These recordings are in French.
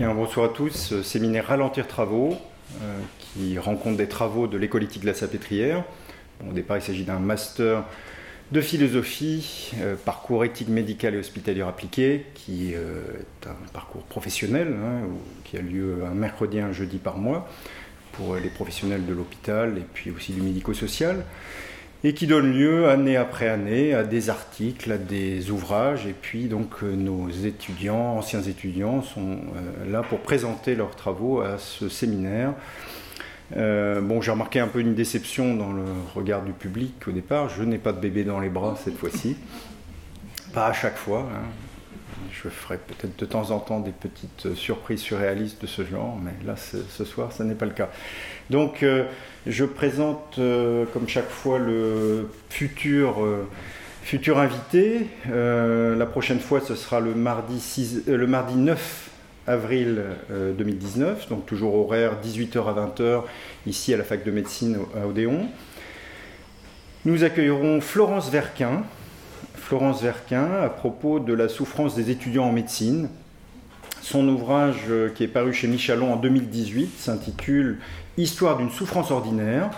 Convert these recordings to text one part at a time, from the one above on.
Bonsoir à tous. Séminaire Ralentir Travaux, qui rencontre des travaux de l'école éthique de la Sapétrière. au départ, il s'agit d'un master de philosophie, euh, parcours éthique médicale et hospitalière appliquée, qui euh, est un parcours professionnel, hein, qui a lieu un mercredi et un jeudi par mois pour les professionnels de l'hôpital et puis aussi du médico-social, et qui donne lieu année après année à des articles, à des ouvrages, et puis donc euh, nos étudiants, anciens étudiants, sont là pour présenter leurs travaux à ce séminaire euh, bon, j'ai remarqué un peu une déception dans le regard du public au départ. Je n'ai pas de bébé dans les bras cette fois-ci. Pas à chaque fois. Hein. Je ferai peut-être de temps en temps des petites surprises surréalistes de ce genre, mais là, ce soir, ce n'est pas le cas. Donc, euh, je présente, euh, comme chaque fois, le futur, futur invité. la prochaine fois, ce sera le mardi, le mardi 9 avril 2019, euh, donc toujours horaire 18h à 20h ici à la fac de médecine à Odéon. Nous accueillerons Florence Verquin, Florence Verquin à propos de la souffrance des étudiants en médecine. Son ouvrage euh, qui est paru chez Michalon en 2018 s'intitule Histoire d'une souffrance ordinaire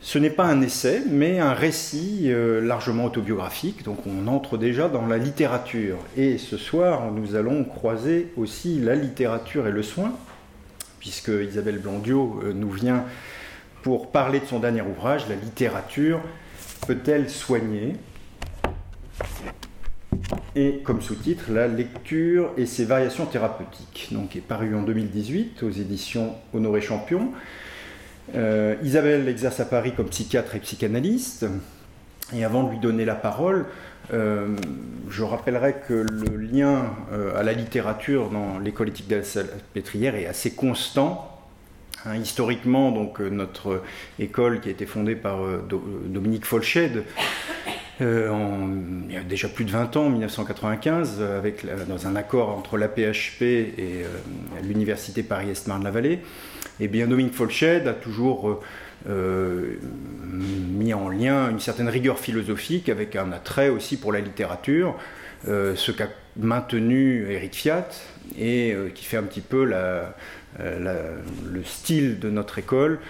ce n'est pas un essai, mais un récit euh, largement autobiographique, donc on entre déjà dans la littérature. Et ce soir, nous allons croiser aussi la littérature et le soin, puisque Isabelle Blondiot euh, nous vient pour parler de son dernier ouvrage, La littérature peut-elle soigner? Et comme sous-titre, la lecture et ses variations thérapeutiques, donc est paru en 2018 aux éditions Honoré Champion. Euh, Isabelle exerce à Paris comme psychiatre et psychanalyste. Et avant de lui donner la parole, euh, je rappellerai que le lien euh, à la littérature dans l'école éthique de la Salpêtrière est assez constant. Hein, historiquement, donc, notre école qui a été fondée par Dominique Folched, il y a déjà plus de 20 ans, en 1995, avec, dans un accord entre la PHP et l'Université Paris-Est-Marne-la-Vallée, et bien Dominique Folched a toujours euh, euh, mis en lien une certaine rigueur philosophique avec un attrait aussi pour la littérature, euh, ce qu'a maintenu Eric Fiat et qui fait un petit peu le style de notre école.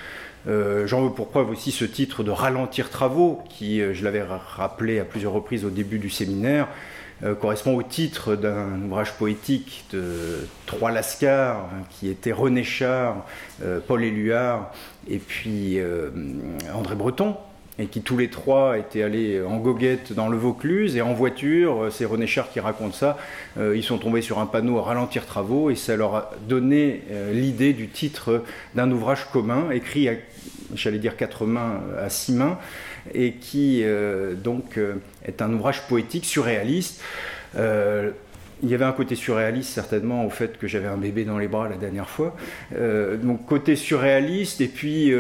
J'en veux pour preuve aussi ce titre de Ralentir travaux, qui, je l'avais rappelé à plusieurs reprises au début du séminaire, euh, correspond au titre d'un ouvrage poétique de trois Lascars, hein, qui étaient René Char, euh, Paul Éluard et puis euh, André Breton, et qui tous les trois étaient allés en goguette dans le Vaucluse et en voiture, c'est René Char qui raconte ça, ils sont tombés sur un panneau à ralentir travaux et ça leur a donné l'idée du titre d'un ouvrage commun écrit à, j'allais dire quatre mains à six mains, et qui euh, donc euh, est un ouvrage poétique surréaliste. Euh, il y avait un côté surréaliste certainement au fait que j'avais un bébé dans les bras la dernière fois. donc côté surréaliste et puis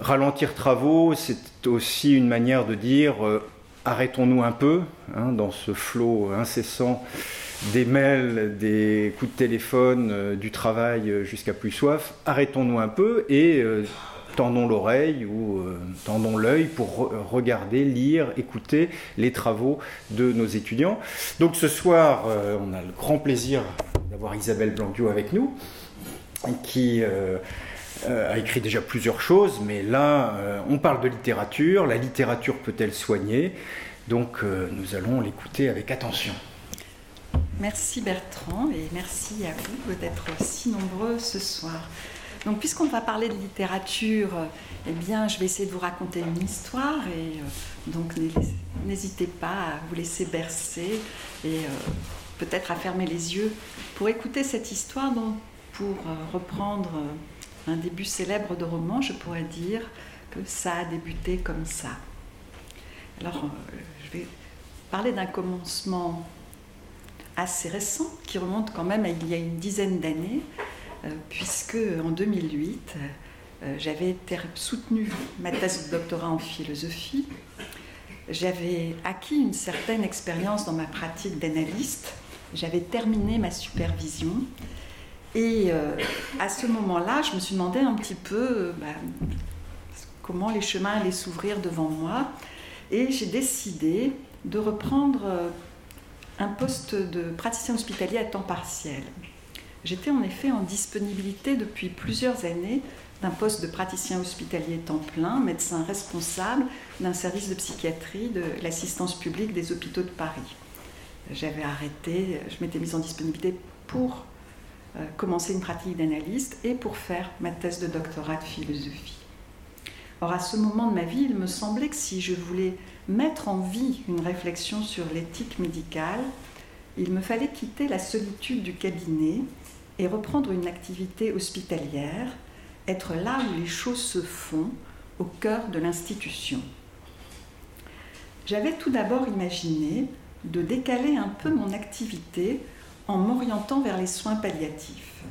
ralentir travaux, c'est aussi une manière de dire arrêtons-nous un peu hein, dans ce flot incessant des mails, des coups de téléphone, du travail jusqu'à plus soif. Arrêtons-nous un peu et tendons l'oreille ou euh, tendons l'œil pour regarder, lire, écouter les travaux de nos étudiants. Donc ce soir, euh, on a le grand plaisir d'avoir Isabelle Blandio avec nous, qui euh, a écrit déjà plusieurs choses, mais là, on parle de littérature. La littérature peut-elle soigner? Donc nous allons l'écouter avec attention. Merci Bertrand et merci à vous d'être si nombreux ce soir. Donc, puisqu'on va parler de littérature, eh bien, je vais essayer de vous raconter une histoire et euh, donc n'hésitez pas à vous laisser bercer et euh, peut-être à fermer les yeux pour écouter cette histoire. Donc, pour euh, reprendre un début célèbre de roman, je pourrais dire que ça a débuté comme ça. Alors, je vais parler d'un commencement assez récent qui remonte quand même à il y a une dizaine d'années euh, puisque en 2008, euh, j'avais soutenu ma thèse de doctorat en philosophie. J'avais acquis une certaine expérience dans ma pratique d'analyste. J'avais terminé ma supervision. Et euh, à ce moment-là, je me suis demandé un petit peu bah, comment les chemins allaient s'ouvrir devant moi. Et j'ai décidé de reprendre un poste de praticien hospitalier à temps partiel. J'étais en effet en disponibilité depuis plusieurs années d'un poste de praticien hospitalier temps plein, médecin responsable d'un service de psychiatrie de l'assistance publique des hôpitaux de Paris. J'avais arrêté, je m'étais mise en disponibilité pour euh, commencer une pratique d'analyste et pour faire ma thèse de doctorat de philosophie. Or, à ce moment de ma vie, il me semblait que si je voulais mettre en vie une réflexion sur l'éthique médicale, il me fallait quitter la solitude du cabinet et reprendre une activité hospitalière être là où les choses se font, au cœur de l'institution. J'avais tout d'abord imaginé de décaler un peu mon activité en m'orientant vers les soins palliatifs.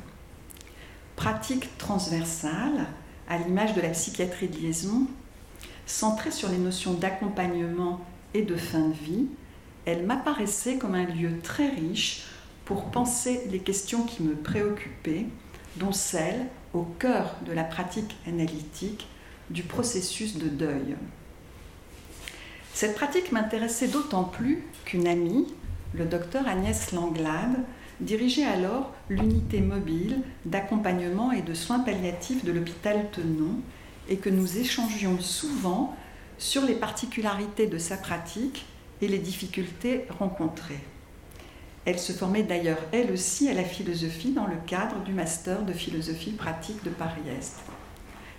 Pratique transversale, à l'image de la psychiatrie de liaison, centrée sur les notions d'accompagnement et de fin de vie, elle m'apparaissait comme un lieu très riche pour penser les questions qui me préoccupaient, dont celle au cœur de la pratique analytique du processus de deuil. Cette pratique m'intéressait d'autant plus qu'une amie, le docteur Agnès Langlade, dirigeait alors l'unité mobile d'accompagnement et de soins palliatifs de l'hôpital Tenon et que nous échangions souvent sur les particularités de sa pratique et les difficultés rencontrées. Elle se formait d'ailleurs elle aussi à la philosophie dans le cadre du master de philosophie pratique de Paris-Est.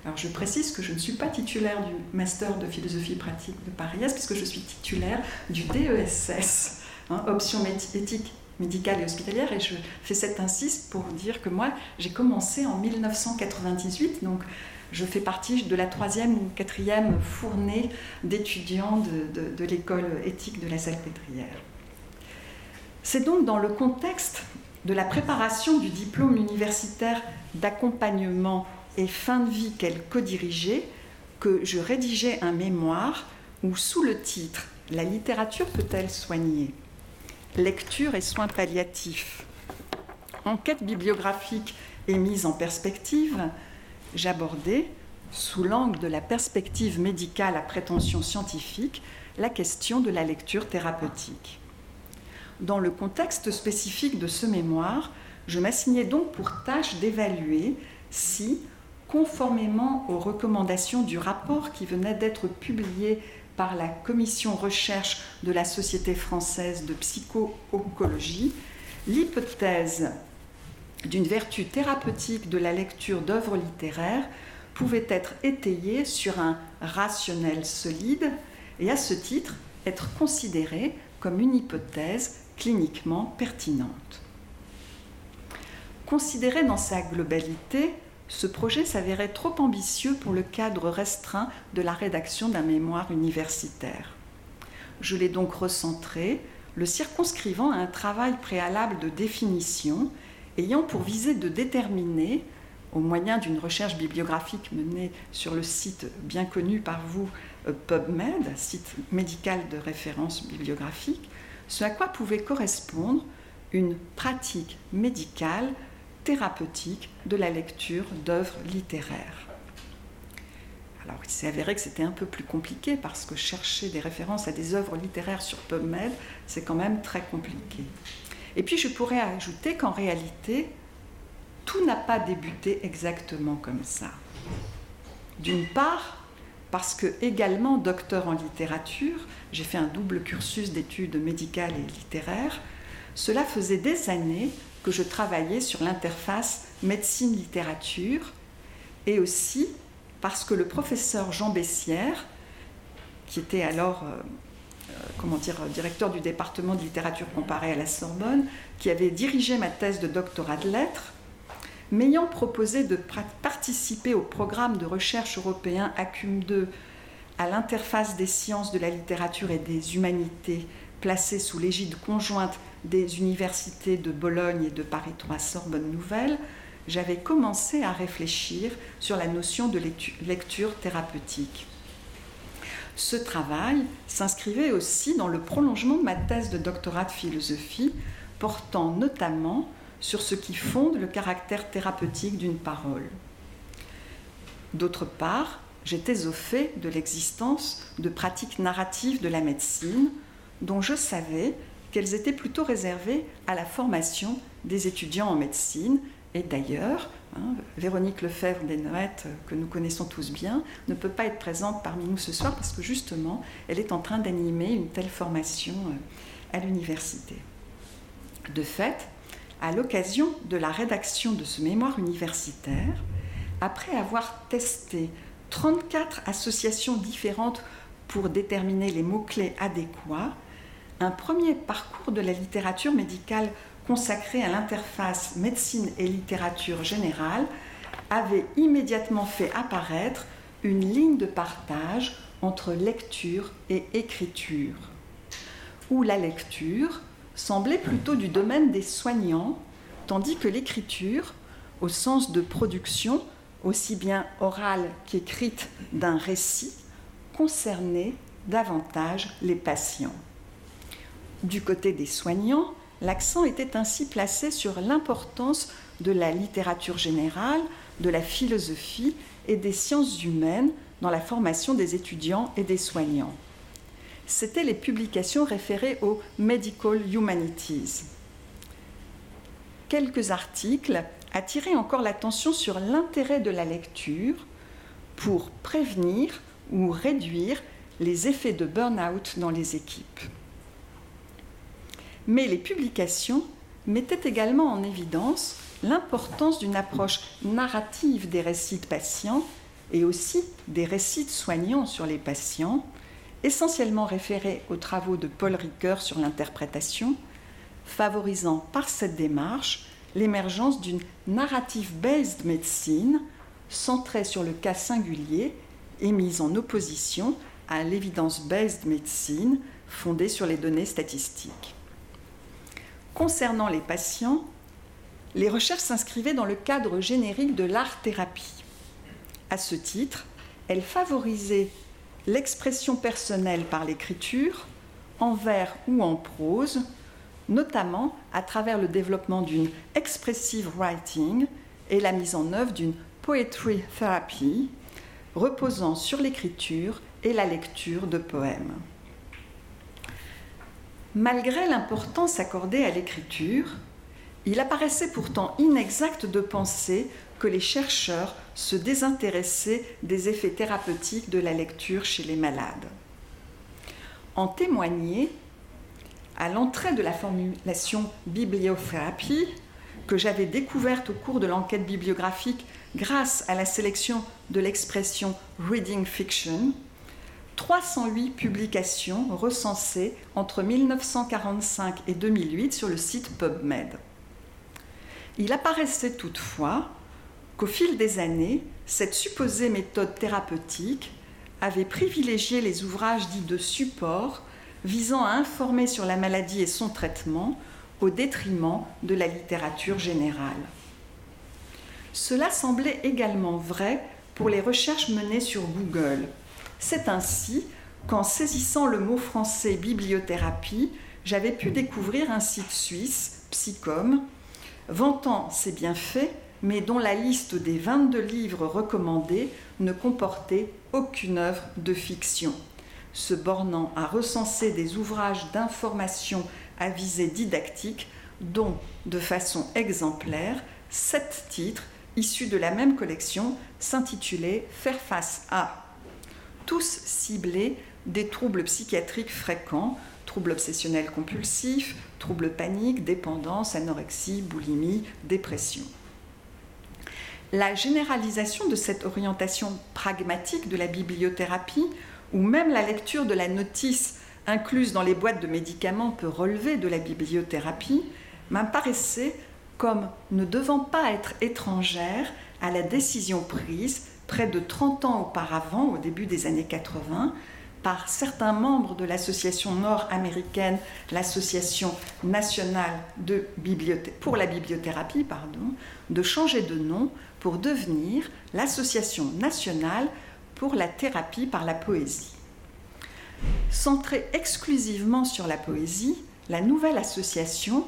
Alors je précise que je ne suis pas titulaire du master de philosophie pratique de Paris-Est puisque je suis titulaire du DESS, hein, option éthique médicale et hospitalière, et je fais cet insiste pour dire que moi j'ai commencé en 1998, donc je fais partie de la troisième ou quatrième fournée d'étudiants de, l'école éthique de la Salpêtrière. C'est donc dans le contexte de la préparation du diplôme universitaire d'accompagnement et fin de vie qu'elle co-dirigeait que je rédigeais un mémoire où, sous le titre La littérature peut-elle soigner? Lecture et soins palliatifs. Enquête bibliographique et mise en perspective, j'abordais, sous l'angle de la perspective médicale à prétention scientifique, la question de la lecture thérapeutique. Dans le contexte spécifique de ce mémoire, je m'assignais donc pour tâche d'évaluer si, conformément aux recommandations du rapport qui venait d'être publié par la commission recherche de la Société française de psycho-oncologie, l'hypothèse d'une vertu thérapeutique de la lecture d'œuvres littéraires pouvait être étayée sur un rationnel solide et à ce titre être considérée comme une hypothèse cliniquement pertinente. Considéré dans sa globalité, ce projet s'avérait trop ambitieux pour le cadre restreint de la rédaction d'un mémoire universitaire. Je l'ai donc recentré, le circonscrivant à un travail préalable de définition ayant pour visée de déterminer, au moyen d'une recherche bibliographique menée sur le site bien connu par vous, euh, PubMed, site médical de référence bibliographique, ce à quoi pouvait correspondre une pratique médicale thérapeutique de la lecture d'œuvres littéraires. Alors il s'est avéré que c'était un peu plus compliqué parce que chercher des références à des œuvres littéraires sur PubMed, c'est quand même très compliqué. Et puis je pourrais ajouter qu'en réalité, tout n'a pas débuté exactement comme ça. D'une part, parce que également docteur en littérature, j'ai fait un double cursus d'études médicales et littéraires, cela faisait des années que je travaillais sur l'interface médecine-littérature et aussi parce que le professeur Jean Bessière, qui était alors euh, euh, comment dire, directeur du département de littérature comparée à la Sorbonne, qui avait dirigé ma thèse de doctorat de lettres, m'ayant proposé de participer au programme de recherche européen ACUM 2 à l'interface des sciences de la littérature et des humanités placé sous l'égide conjointe des universités de Bologne et de Paris 3 Sorbonne Nouvelle, j'avais commencé à réfléchir sur la notion de lecture thérapeutique. Ce travail s'inscrivait aussi dans le prolongement de ma thèse de doctorat de philosophie, portant notamment sur ce qui fonde le caractère thérapeutique d'une parole. D'autre part, j'étais au fait de l'existence de pratiques narratives de la médecine dont je savais qu'elles étaient plutôt réservées à la formation des étudiants en médecine. Et d'ailleurs, hein, Véronique Lefebvre des Noëttes, que nous connaissons tous bien, ne peut pas être présente parmi nous ce soir parce que justement, elle est en train d'animer une telle formation euh, à l'université. De fait, à l'occasion de la rédaction de ce mémoire universitaire, après avoir testé 34 associations différentes pour déterminer les mots-clés adéquats, un premier parcours de la littérature médicale consacré à l'interface médecine et littérature générale avait immédiatement fait apparaître une ligne de partage entre lecture et écriture, où la lecture semblait plutôt du domaine des soignants, tandis que l'écriture, au sens de production, aussi bien orale qu'écrite d'un récit, concernait davantage les patients. Du côté des soignants, l'accent était ainsi placé sur l'importance de la littérature générale, de la philosophie et des sciences humaines dans la formation des étudiants et des soignants. C'étaient les publications référées aux Medical Humanities. Quelques articles attirer encore l'attention sur l'intérêt de la lecture pour prévenir ou réduire les effets de burn-out dans les équipes. Mais les publications mettaient également en évidence l'importance d'une approche narrative des récits de patients et aussi des récits de soignants sur les patients, essentiellement référés aux travaux de Paul Ricoeur sur l'interprétation, favorisant par cette démarche l'émergence d'une narrative-based médecine centrée sur le cas singulier et mise en opposition à l'évidence-based médecine fondée sur les données statistiques. Concernant les patients, les recherches s'inscrivaient dans le cadre générique de l'art-thérapie. À ce titre, elles favorisaient l'expression personnelle par l'écriture, en vers ou en prose, notamment à travers le développement d'une expressive writing et la mise en œuvre d'une poetry therapy reposant sur l'écriture et la lecture de poèmes. Malgré l'importance accordée à l'écriture, il apparaissait pourtant inexact de penser que les chercheurs se désintéressaient des effets thérapeutiques de la lecture chez les malades. En témoignait à l'entrée de la formulation bibliothérapie, que j'avais découverte au cours de l'enquête bibliographique grâce à la sélection de l'expression reading fiction, 308 publications recensées entre 1945 et 2008 sur le site PubMed. Il apparaissait toutefois qu'au fil des années, cette supposée méthode thérapeutique avait privilégié les ouvrages dits de support visant à informer sur la maladie et son traitement au détriment de la littérature générale. Cela semblait également vrai pour les recherches menées sur Google. C'est ainsi qu'en saisissant le mot français bibliothérapie, j'avais pu découvrir un site suisse, Psychom, vantant ses bienfaits, mais dont la liste des 22 livres recommandés ne comportait aucune œuvre de fiction. Se bornant à recenser des ouvrages d'information à visée didactique, dont, de façon exemplaire, sept titres issus de la même collection s'intitulaient Faire face à, tous ciblés des troubles psychiatriques fréquents, troubles obsessionnels compulsifs, troubles paniques, dépendance, anorexie, boulimie, dépression. La généralisation de cette orientation pragmatique de la bibliothérapie ou même la lecture de la notice incluse dans les boîtes de médicaments peut relever de la bibliothérapie, m'apparaissait comme ne devant pas être étrangère à la décision prise près de 30 ans auparavant, au début des années 80, par certains membres de l'association nord-américaine, l'Association nationale pour la bibliothérapie, pardon, de changer de nom pour devenir l'Association nationale pour la thérapie par la poésie. Centrée exclusivement sur la poésie, la nouvelle association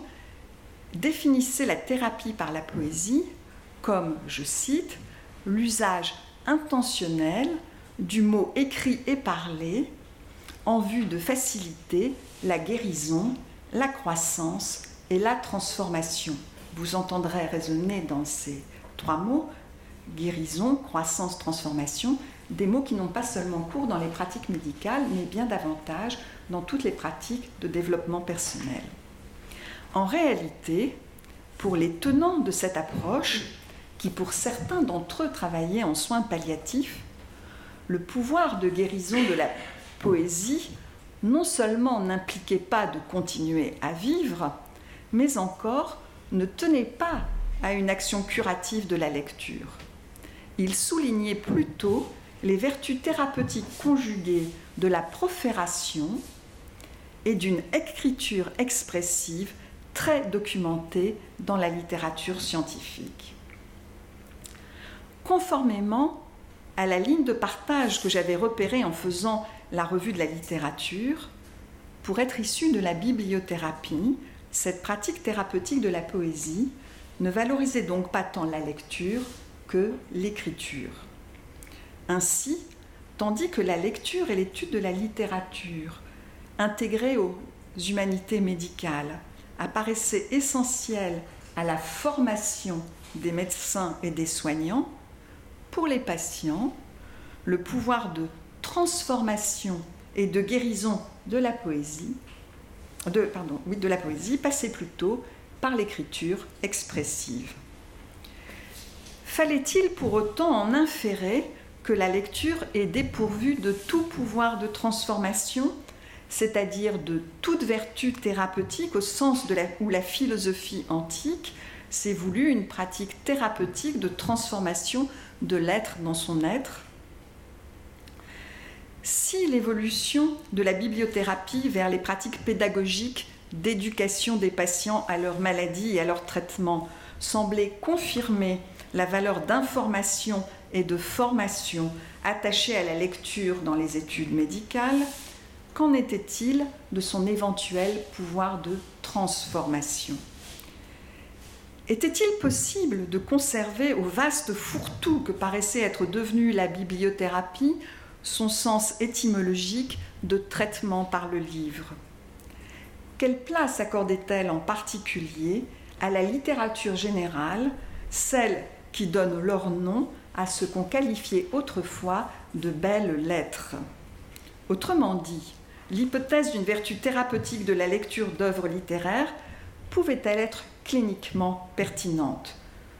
définissait la thérapie par la poésie comme, je cite, l'usage intentionnel du mot écrit et parlé en vue de faciliter la guérison la croissance et la transformation. Vous entendrez résonner dans ces trois mots, guérison, croissance, transformation, des mots qui n'ont pas seulement cours dans les pratiques médicales, mais bien davantage dans toutes les pratiques de développement personnel. En réalité, pour les tenants de cette approche, qui pour certains d'entre eux travaillaient en soins palliatifs, le pouvoir de guérison de la poésie non seulement n'impliquait pas de continuer à vivre, mais encore ne tenait pas à une action curative de la lecture. Il soulignait plutôt les vertus thérapeutiques conjuguées de la profération et d'une écriture expressive très documentée dans la littérature scientifique. Conformément à la ligne de partage que j'avais repérée en faisant la revue de la littérature, pour être issue de la bibliothérapie, cette pratique thérapeutique de la poésie ne valorisait donc pas tant la lecture que l'écriture. Ainsi, tandis que la lecture et l'étude de la littérature, intégrée aux humanités médicales, apparaissaient essentielles à la formation des médecins et des soignants, pour les patients, le pouvoir de transformation et de guérison de la poésie, de, pardon, oui, de la poésie passait plutôt par l'écriture expressive. Fallait-il pour autant en inférer que la lecture est dépourvue de tout pouvoir de transformation, c'est-à-dire de toute vertu thérapeutique au sens où la philosophie antique s'est voulu une pratique thérapeutique de transformation de l'être dans son être. Si l'évolution de la bibliothérapie vers les pratiques pédagogiques d'éducation des patients à leur maladie et à leur traitement semblait confirmer la valeur d'information et de formation attachée à la lecture dans les études médicales, qu'en était-il de son éventuel pouvoir de transformation? Était-il possible de conserver au vaste fourre-tout que paraissait être devenue la bibliothérapie son sens étymologique de traitement par le livre? Quelle place accordait-elle en particulier à la littérature générale, celle qui donne leur nom à ce qu'on qualifiait autrefois de belles lettres? Autrement dit, l'hypothèse d'une vertu thérapeutique de la lecture d'œuvres littéraires pouvait-elle être cliniquement pertinente.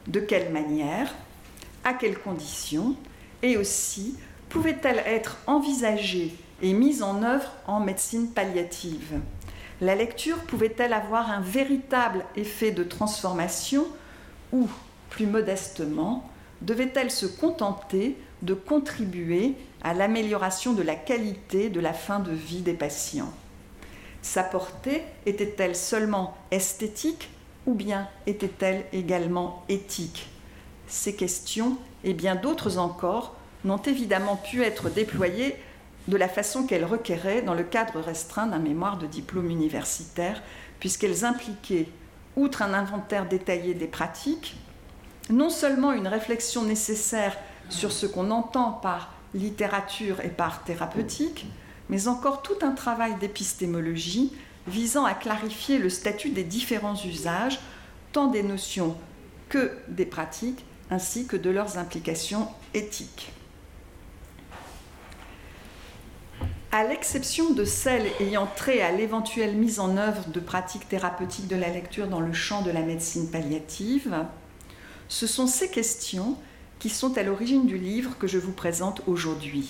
De quelle manière? À quelles conditions? Et aussi, pouvait-elle être envisagée et mise en œuvre en médecine palliative? La lecture pouvait-elle avoir un véritable effet de transformation ou, plus modestement, devait-elle se contenter de contribuer à l'amélioration de la qualité de la fin de vie des patients? Sa portée était-elle seulement esthétique ou bien était-elle également éthique Ces questions et bien d'autres encore n'ont évidemment pu être déployées de la façon qu'elles requéraient dans le cadre restreint d'un mémoire de diplôme universitaire, puisqu'elles impliquaient, outre un inventaire détaillé des pratiques, non seulement une réflexion nécessaire sur ce qu'on entend par littérature et par thérapeutique, mais encore tout un travail d'épistémologie visant à clarifier le statut des différents usages, tant des notions que des pratiques, ainsi que de leurs implications éthiques. À l'exception de celles ayant trait à l'éventuelle mise en œuvre de pratiques thérapeutiques de la lecture dans le champ de la médecine palliative, ce sont ces questions qui sont à l'origine du livre que je vous présente aujourd'hui.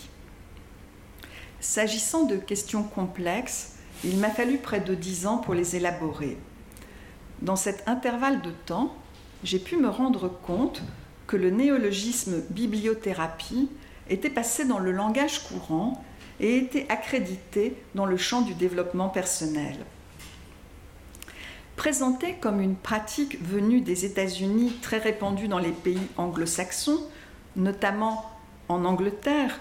S'agissant de questions complexes, il m'a fallu près de dix ans pour les élaborer. Dans cet intervalle de temps, j'ai pu me rendre compte que le néologisme bibliothérapie était passé dans le langage courant et était accrédité dans le champ du développement personnel. Présentée comme une pratique venue des États-Unis très répandue dans les pays anglo-saxons, notamment en Angleterre,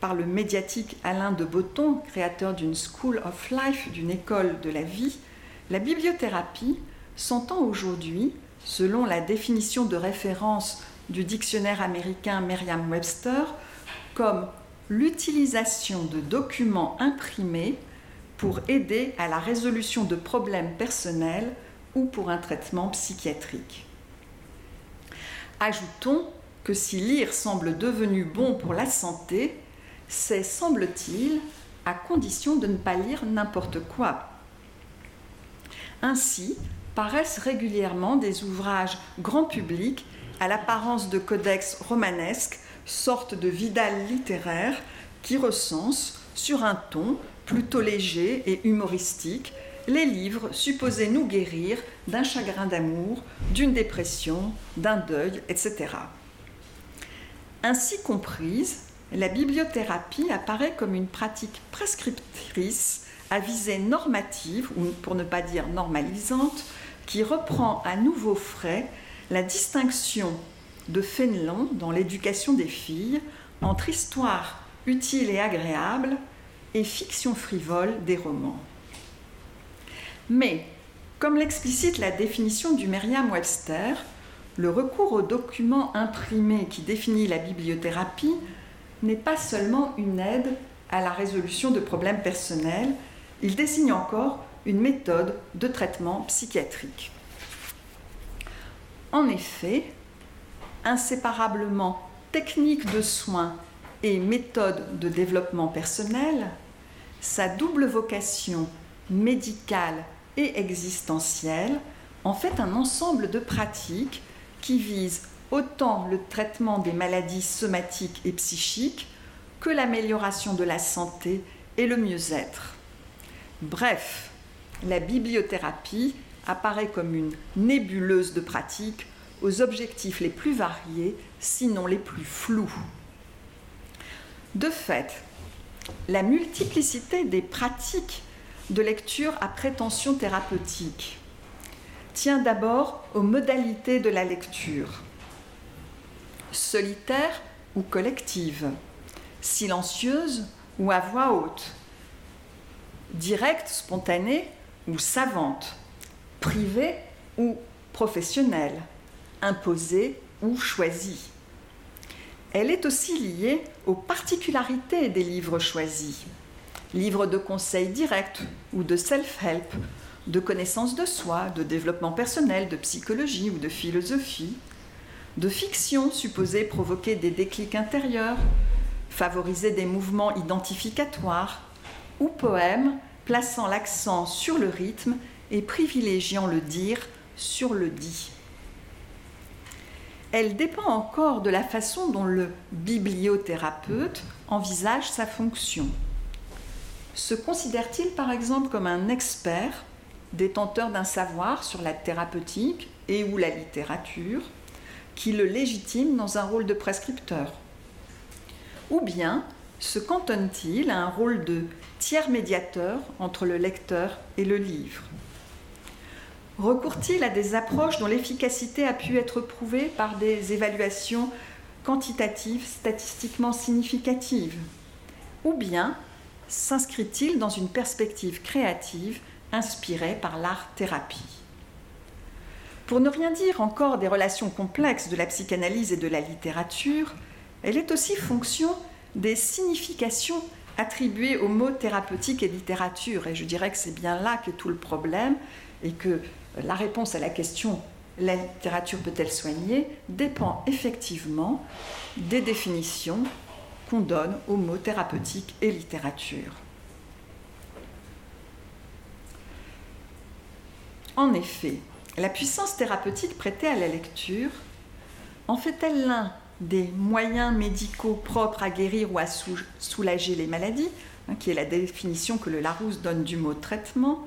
par le médiatique Alain de Botton, créateur d'une School of Life, d'une école de la vie, la bibliothérapie s'entend aujourd'hui, selon la définition de référence du dictionnaire américain Merriam-Webster, comme l'utilisation de documents imprimés pour aider à la résolution de problèmes personnels ou pour un traitement psychiatrique. Ajoutons que si lire semble devenu bon pour la santé, c'est, semble-t-il, à condition de ne pas lire n'importe quoi. Ainsi, paraissent régulièrement des ouvrages grand public à l'apparence de codex romanesques, sorte de Vidal littéraire qui recense, sur un ton plutôt léger et humoristique, les livres supposés nous guérir d'un chagrin d'amour, d'une dépression, d'un deuil, etc. Ainsi comprise, la bibliothérapie apparaît comme une pratique prescriptrice à visée normative, ou pour ne pas dire normalisante, qui reprend à nouveau frais la distinction de Fénelon dans l'éducation des filles entre histoire utile et agréable et fiction frivole des romans. Mais, comme l'explicite la définition du Merriam-Webster, le recours au document imprimé qui définit la bibliothérapie n'est pas seulement une aide à la résolution de problèmes personnels, il désigne encore une méthode de traitement psychiatrique. En effet, inséparablement technique de soins et méthode de développement personnel, sa double vocation médicale et existentielle en fait un ensemble de pratiques qui visent autant le traitement des maladies somatiques et psychiques que l'amélioration de la santé et le mieux-être. Bref, la bibliothérapie apparaît comme une nébuleuse de pratiques aux objectifs les plus variés, sinon les plus flous. De fait, la multiplicité des pratiques de lecture à prétention thérapeutique tient d'abord aux modalités de la lecture. Solitaire ou collective, silencieuse ou à voix haute, directe, spontanée ou savante, privée ou professionnelle, imposée ou choisie. Elle est aussi liée aux particularités des livres choisis. Livres de conseils directs ou de self-help, de connaissance de soi, de développement personnel, de psychologie ou de philosophie, de fiction supposée provoquer des déclics intérieurs, favoriser des mouvements identificatoires, ou poèmes plaçant l'accent sur le rythme et privilégiant le dire sur le dit elle dépend encore de la façon dont le bibliothérapeute envisage sa fonction. Se considère-t-il par exemple comme un expert, détenteur d'un savoir sur la thérapeutique et ou la littérature, qui le légitime dans un rôle de prescripteur. Ou bien se cantonne-t-il à un rôle de tiers médiateur entre le lecteur et le livre? Recourt-il à des approches dont l'efficacité a pu être prouvée par des évaluations quantitatives statistiquement significatives? Ou bien s'inscrit-il dans une perspective créative inspirée par l'art-thérapie? Pour ne rien dire encore des relations complexes de la psychanalyse et de la littérature, elle est aussi fonction des significations attribuées aux mots thérapeutique et littérature. Et je dirais que c'est bien là que tout le problème et que la réponse à la question la littérature peut-elle soigner dépend effectivement des définitions qu'on donne aux mots thérapeutique et littérature. En effet, la puissance thérapeutique prêtée à la lecture en fait-elle l'un des moyens médicaux propres à guérir ou à soulager les maladies, hein, qui est la définition que le Larousse donne du mot traitement,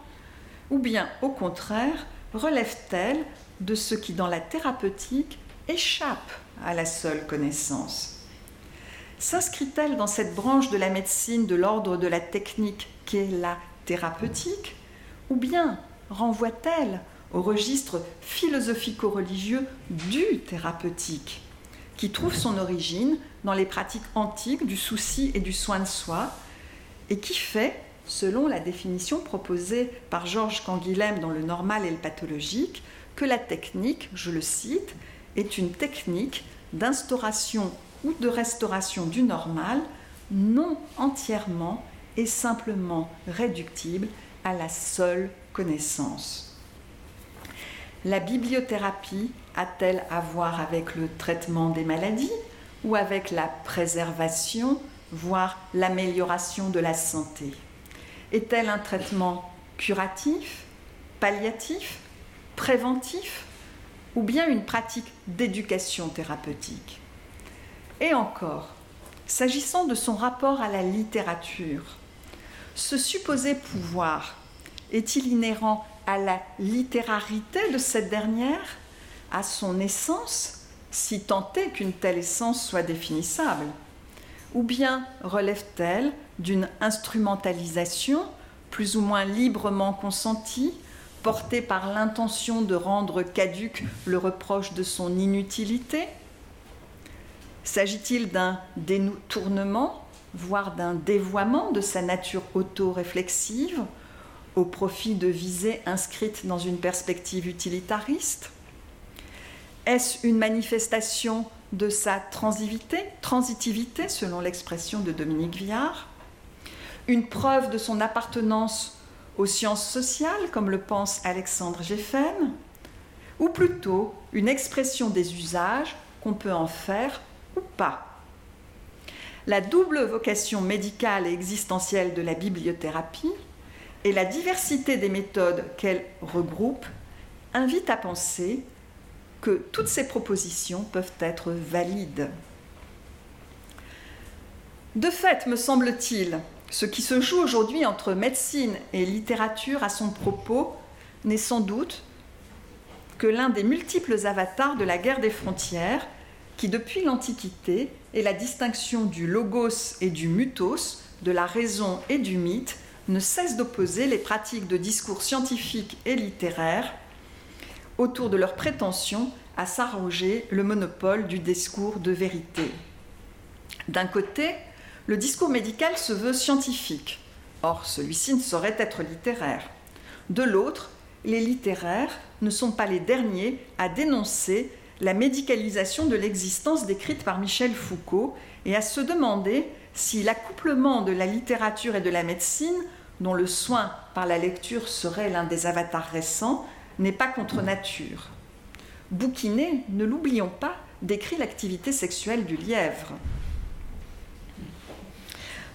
ou bien au contraire relève-t-elle de ce qui dans la thérapeutique échappe à la seule connaissance? S'inscrit-elle dans cette branche de la médecine de l'ordre de la technique qu'est la thérapeutique Ou bien renvoie-t-elle au registre philosophico-religieux du thérapeutique, qui trouve son origine dans les pratiques antiques du souci et du soin de soi, et qui fait selon la définition proposée par Georges Canguilhem dans Le normal et le pathologique, que la technique, je le cite, est une technique d'instauration ou de restauration du normal non entièrement est simplement réductible à la seule connaissance. La bibliothérapie a-t-elle à voir avec le traitement des maladies ou avec la préservation, voire l'amélioration de la santé? Est-elle un traitement curatif, palliatif, préventif ou bien une pratique d'éducation thérapeutique? Et encore, s'agissant de son rapport à la littérature, ce supposé pouvoir est-il inhérent à la littérarité de cette dernière, à son essence, si tant qu'une telle essence soit définissable. Ou bien relève-t-elle d'une instrumentalisation plus ou moins librement consentie, portée par l'intention de rendre caduque le reproche de son inutilité? S'agit-il d'un détournement, voire d'un dévoiement de sa nature auto-réflexive au profit de visées inscrites dans une perspective utilitariste Est-ce une manifestation de sa transitivité, transitivité selon l'expression de Dominique Viard Une preuve de son appartenance aux sciences sociales, comme le pense Alexandre Geffen Ou plutôt une expression des usages qu'on peut en faire ou pas La double vocation médicale et existentielle de la bibliothérapie et la diversité des méthodes qu'elle regroupe invite à penser que toutes ces propositions peuvent être valides. De fait, me semble-t-il, ce qui se joue aujourd'hui entre médecine et littérature à son propos n'est sans doute que l'un des multiples avatars de la guerre des frontières qui, depuis l'Antiquité, est la distinction du logos et du mutos, de la raison et du mythe, ne cesse d'opposer les pratiques de discours scientifiques et littéraires autour de leur prétention à s'arroger le monopole du discours de vérité. D'un côté, le discours médical se veut scientifique, or celui-ci ne saurait être littéraire. De l'autre, les littéraires ne sont pas les derniers à dénoncer la médicalisation de l'existence décrite par Michel Foucault et à se demander si l'accouplement de la littérature et de la médecine, dont le soin par la lecture serait l'un des avatars récents, n'est pas contre nature. Bouquinet, ne l'oublions pas, décrit l'activité sexuelle du lièvre.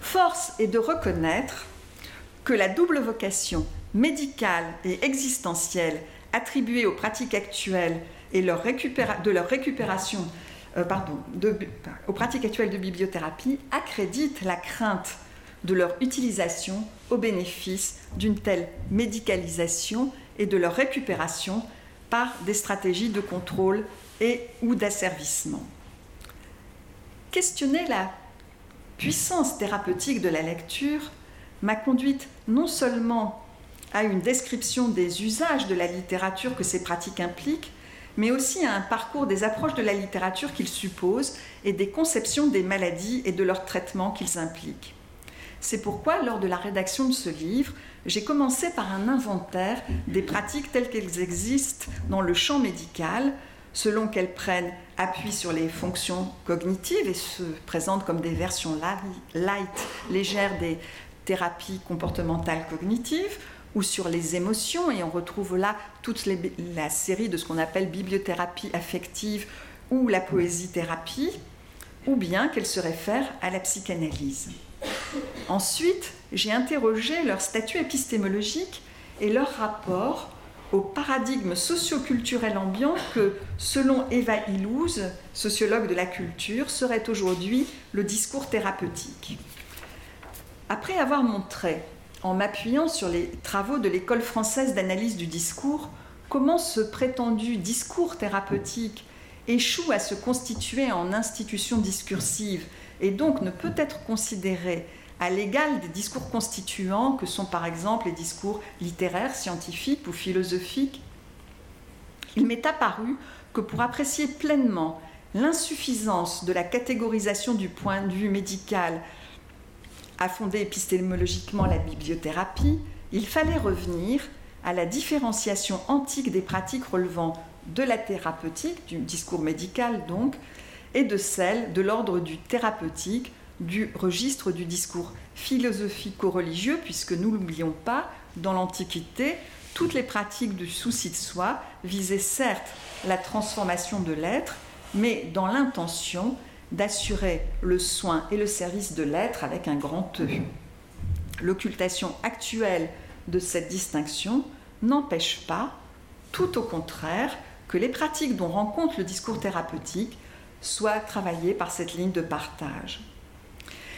Force est de reconnaître que la double vocation médicale et existentielle attribuée aux pratiques actuelles et de leur récupération euh, aux pratiques actuelles de bibliothérapie accrédite la crainte de leur utilisation au bénéfice d'une telle médicalisation et de leur récupération par des stratégies de contrôle et ou d'asservissement. Questionner la puissance thérapeutique de la lecture m'a conduite non seulement à une description des usages de la littérature que ces pratiques impliquent, mais aussi à un parcours des approches de la littérature qu'ils supposent et des conceptions des maladies et de leur traitement qu'ils impliquent. C'est pourquoi, lors de la rédaction de ce livre, j'ai commencé par un inventaire des pratiques telles qu'elles existent dans le champ médical, selon qu'elles prennent appui sur les fonctions cognitives et se présentent comme des versions light, légères des thérapies comportementales cognitives, ou sur les émotions, et on retrouve là toute la série de ce qu'on appelle bibliothérapie affective ou la poésie-thérapie, ou bien qu'elle se réfère à la psychanalyse. Ensuite, j'ai interrogé leur statut épistémologique et leur rapport au paradigme socioculturel ambiant que, selon Eva Illouz, sociologue de la culture, serait aujourd'hui le discours thérapeutique. Après avoir montré, en m'appuyant sur les travaux de l'école française d'analyse du discours, comment ce prétendu discours thérapeutique échoue à se constituer en institution discursive et donc ne peut être considéré à l'égal des discours constituants que sont par exemple les discours littéraires, scientifiques ou philosophiques, il m'est apparu que pour apprécier pleinement l'insuffisance de la catégorisation du point de vue médical à fonder épistémologiquement la bibliothérapie, il fallait revenir à la différenciation antique des pratiques relevant de la thérapeutique, du discours médical donc, et de celle de l'ordre du thérapeutique du registre du discours philosophico-religieux, puisque nous l'oublions pas, dans l'Antiquité, toutes les pratiques du souci de soi visaient certes la transformation de l'être, mais dans l'intention d'assurer le soin et le service de l'être avec un grand E. L'occultation actuelle de cette distinction n'empêche pas, tout au contraire, que les pratiques dont rend compte le discours thérapeutique soient travaillées par cette ligne de partage.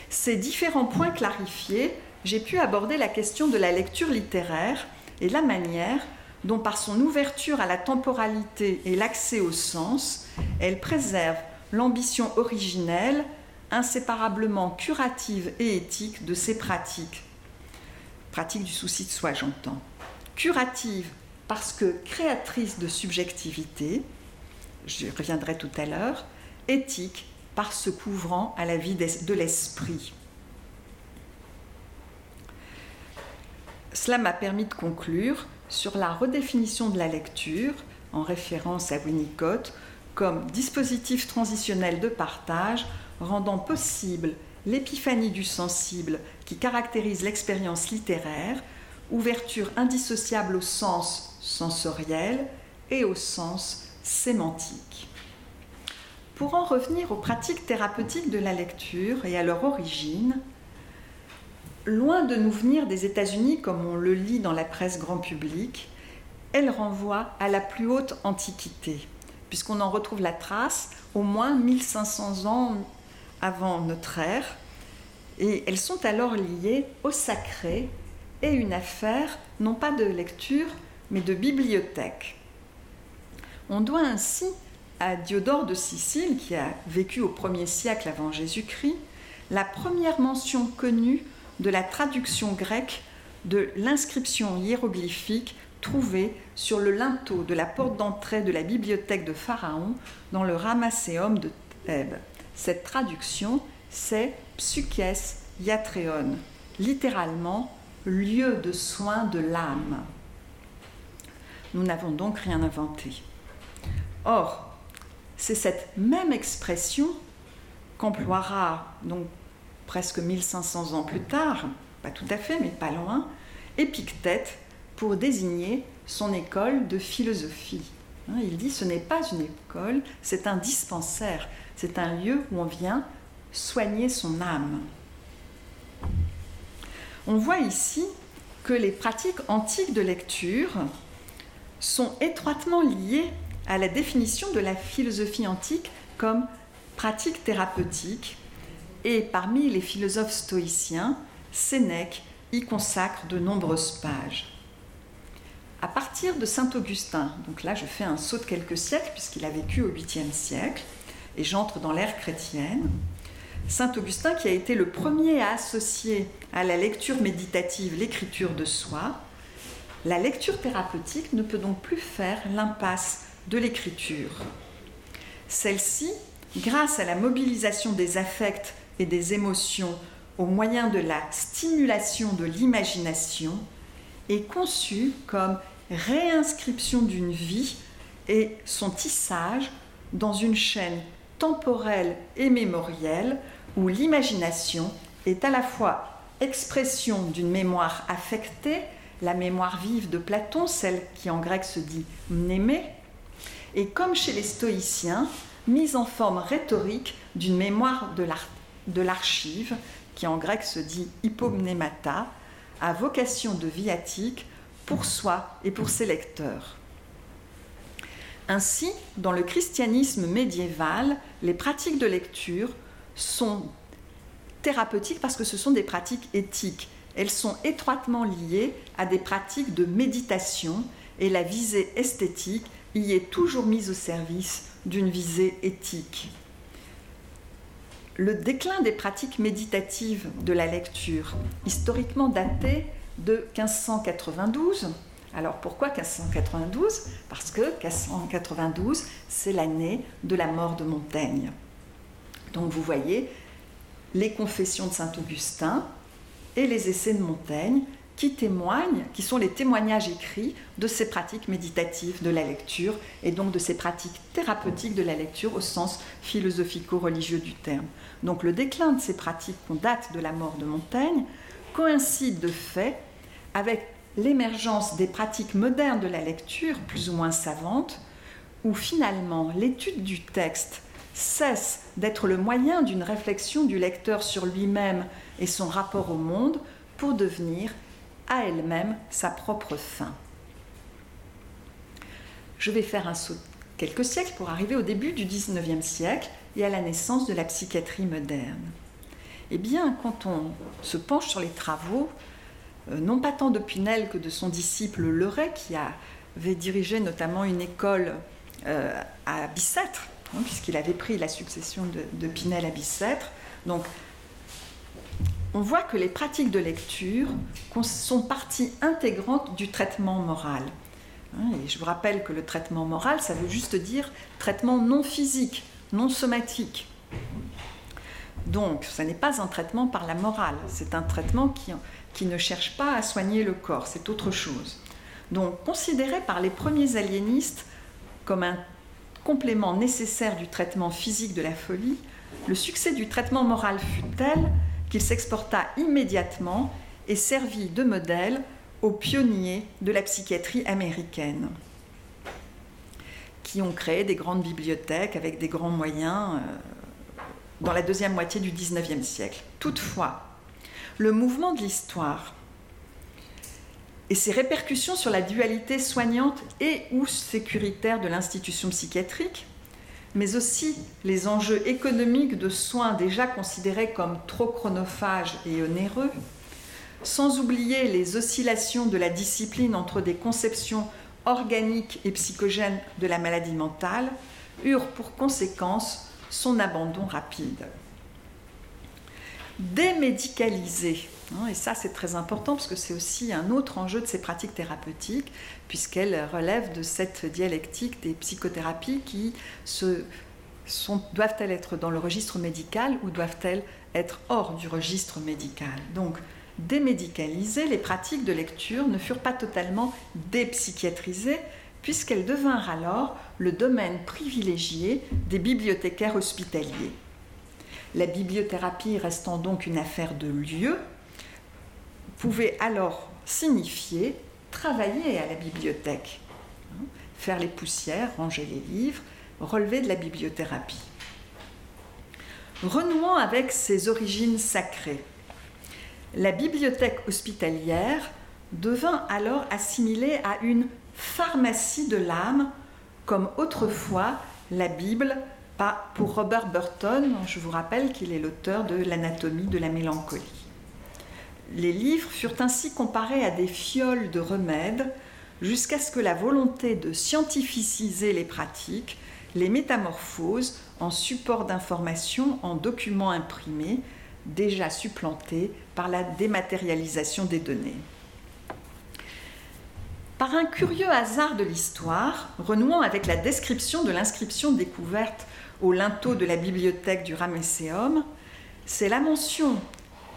Ces différents points clarifiés, j'ai pu aborder la question de la lecture littéraire et la manière dont par son ouverture à la temporalité et l'accès au sens, elle préserve l'ambition originelle, inséparablement curative et éthique de ces pratiques. Pratique du souci de soi, j'entends. Curative parce que créatrice de subjectivité, j'y reviendrai tout à l'heure, éthique par se couvrant à la vie de l'esprit. Cela m'a permis de conclure sur la redéfinition de la lecture, en référence à Winnicott, comme dispositif transitionnel de partage rendant possible l'épiphanie du sensible qui caractérise l'expérience littéraire, ouverture indissociable au sens sensoriel et au sens sémantique. Pour en revenir aux pratiques thérapeutiques de la lecture et à leur origine, loin de nous venir des États-Unis comme on le lit dans la presse grand public, elles renvoient à la plus haute antiquité, puisqu'on en retrouve la trace au moins 1500 ans avant notre ère, et elles sont alors liées au sacré et une affaire non pas de lecture, mais de bibliothèque. On doit ainsi à Diodore de Sicile, qui a vécu au 1er siècle avant Jésus-Christ, la première mention connue de la traduction grecque de l'inscription hiéroglyphique trouvée sur le linteau de la porte d'entrée de la bibliothèque de Pharaon dans le Ramesséum de Thèbes. Cette traduction, c'est Psyches Iatréon, littéralement lieu de soin de l'âme. Nous n'avons donc rien inventé. Or, c'est cette même expression qu'emploiera donc presque 1500 ans plus tard, pas tout à fait, mais pas loin, Épictète pour désigner son école de philosophie. Hein, il dit ce n'est pas une école, c'est un dispensaire, c'est un lieu où on vient soigner son âme. On voit ici que les pratiques antiques de lecture sont étroitement liées à la définition de la philosophie antique comme pratique thérapeutique et parmi les philosophes stoïciens, Sénèque y consacre de nombreuses pages. À partir de saint Augustin, donc là je fais un saut de quelques siècles puisqu'il a vécu au 8e siècle et j'entre dans l'ère chrétienne, saint Augustin qui a été le premier à associer à la lecture méditative l'écriture de soi, la lecture thérapeutique ne peut donc plus faire l'impasse de l'écriture. Celle-ci, grâce à la mobilisation des affects et des émotions au moyen de la stimulation de l'imagination est conçu comme réinscription d'une vie et son tissage dans une chaîne temporelle et mémorielle où l'imagination est à la fois expression d'une mémoire affectée, la mémoire vive de Platon, celle qui en grec se dit mnémé, et comme chez les stoïciens, mise en forme rhétorique d'une mémoire de l'archive, qui en grec se dit hypomnémata, à vocation de viatique pour soi et pour ses lecteurs. Ainsi, dans le christianisme médiéval, les pratiques de lecture sont thérapeutiques parce que ce sont des pratiques éthiques. Elles sont étroitement liées à des pratiques de méditation et la visée esthétique y est toujours mise au service d'une visée éthique le déclin des pratiques méditatives de la lecture, historiquement daté de 1592. Alors pourquoi 1592 Parce que 1592, c'est l'année de la mort de Montaigne. Donc vous voyez les confessions de Saint Augustin et les essais de Montaigne qui témoignent, qui sont les témoignages écrits de ces pratiques méditatives de la lecture et donc de ces pratiques thérapeutiques de la lecture au sens philosophico-religieux du terme. Donc le déclin de ces pratiques qu'on date de la mort de Montaigne coïncide de fait avec l'émergence des pratiques modernes de la lecture, plus ou moins savantes, où finalement l'étude du texte cesse d'être le moyen d'une réflexion du lecteur sur lui-même et son rapport au monde pour devenir à elle-même sa propre fin. Je vais faire un saut quelques siècles pour arriver au début du XIXe siècle et à la naissance de la psychiatrie moderne. Eh bien, quand on se penche sur les travaux, euh, non pas tant de Pinel que de son disciple Leray, qui avait dirigé notamment une école euh, à Bicêtre, hein, puisqu'il avait pris la succession de, de Pinel à Bicêtre. Donc, on voit que les pratiques de lecture sont partie intégrante du traitement moral. Hein, je vous rappelle que le traitement moral, ça veut juste dire traitement non physique, non somatique. Donc, ce n'est pas un traitement par la morale, c'est un traitement qui ne cherche pas à soigner le corps, c'est autre chose. Donc, considéré par les premiers aliénistes comme un complément nécessaire du traitement physique de la folie, le succès du traitement moral fut tel qu'il s'exporta immédiatement et servit de modèle aux pionniers de la psychiatrie américaine, qui ont créé des grandes bibliothèques avec des grands moyens euh, dans la deuxième moitié du XIXe siècle. Toutefois, le mouvement de l'histoire et ses répercussions sur la dualité soignante et ou sécuritaire de l'institution psychiatrique mais aussi les enjeux économiques de soins déjà considérés comme trop chronophages et onéreux, sans oublier les oscillations de la discipline entre des conceptions organiques et psychogènes de la maladie mentale, eurent pour conséquence son abandon rapide. Démédicaliser et ça, c'est très important parce que c'est aussi un autre enjeu de ces pratiques thérapeutiques, puisqu'elles relèvent de cette dialectique des psychothérapies qui doivent-elles être dans le registre médical ou doivent-elles être hors du registre médical? Donc, démédicalisées, les pratiques de lecture ne furent pas totalement dépsychiatrisées, puisqu'elles devinrent alors le domaine privilégié des bibliothécaires hospitaliers. La bibliothérapie restant donc une affaire de lieu, pouvait alors signifier travailler à la bibliothèque, faire les poussières, ranger les livres, relever de la bibliothérapie. Renouant avec ses origines sacrées, la bibliothèque hospitalière devint alors assimilée à une pharmacie de l'âme, comme autrefois la Bible pour Robert Burton, je vous rappelle qu'il est l'auteur de l'anatomie de la mélancolie. Les livres furent ainsi comparés à des fioles de remèdes jusqu'à ce que la volonté de scientificiser les pratiques les métamorphose en support d'information, en documents imprimés, déjà supplantés par la dématérialisation des données. Par un curieux hasard de l'histoire, renouant avec la description de l'inscription découverte au linteau de la bibliothèque du Ramesséum, c'est la mention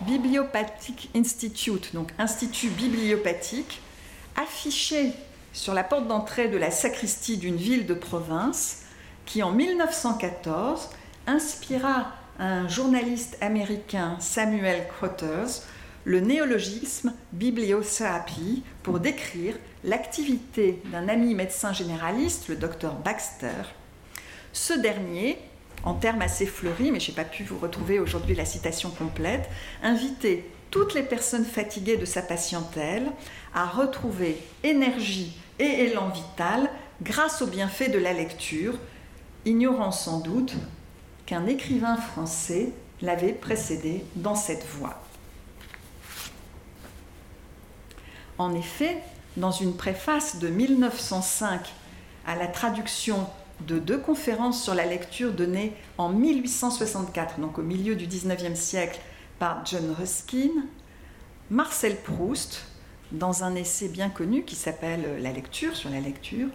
Bibliopathic Institute, donc Institut bibliopathique, affiché sur la porte d'entrée de la sacristie d'une ville de province, qui en 1914 inspira un journaliste américain, Samuel Crothers, le néologisme bibliothérapie pour décrire l'activité d'un ami médecin généraliste, le docteur Baxter. Ce dernier en termes assez fleuris, mais je n'ai pas pu vous retrouver aujourd'hui la citation complète, inviter toutes les personnes fatiguées de sa patientèle à retrouver énergie et élan vital grâce au bienfait de la lecture, ignorant sans doute qu'un écrivain français l'avait précédé dans cette voie. En effet, dans une préface de 1905 à la traduction de deux conférences sur la lecture données en 1864, donc au milieu du 19e siècle, par John Ruskin, Marcel Proust, dans un essai bien connu qui s'appelle La lecture sur la lecture,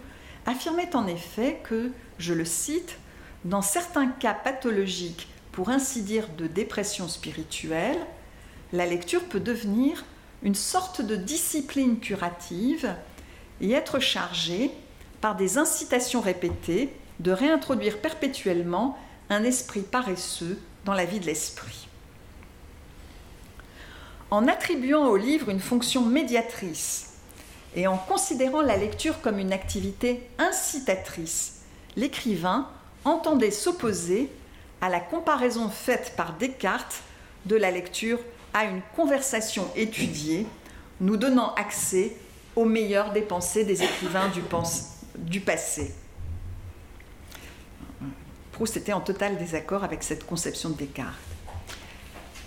affirmait en effet que, je le cite, dans certains cas pathologiques, pour ainsi dire de dépression spirituelle, la lecture peut devenir une sorte de discipline curative et être chargé, par des incitations répétées, de réintroduire perpétuellement un esprit paresseux dans la vie de l'esprit. En attribuant au livre une fonction médiatrice et en considérant la lecture comme une activité incitatrice, l'écrivain entendait s'opposer à la comparaison faite par Descartes de la lecture à une conversation étudiée, nous donnant accès aux meilleures des pensées des écrivains du, du passé. Proust était en total désaccord avec cette conception de Descartes.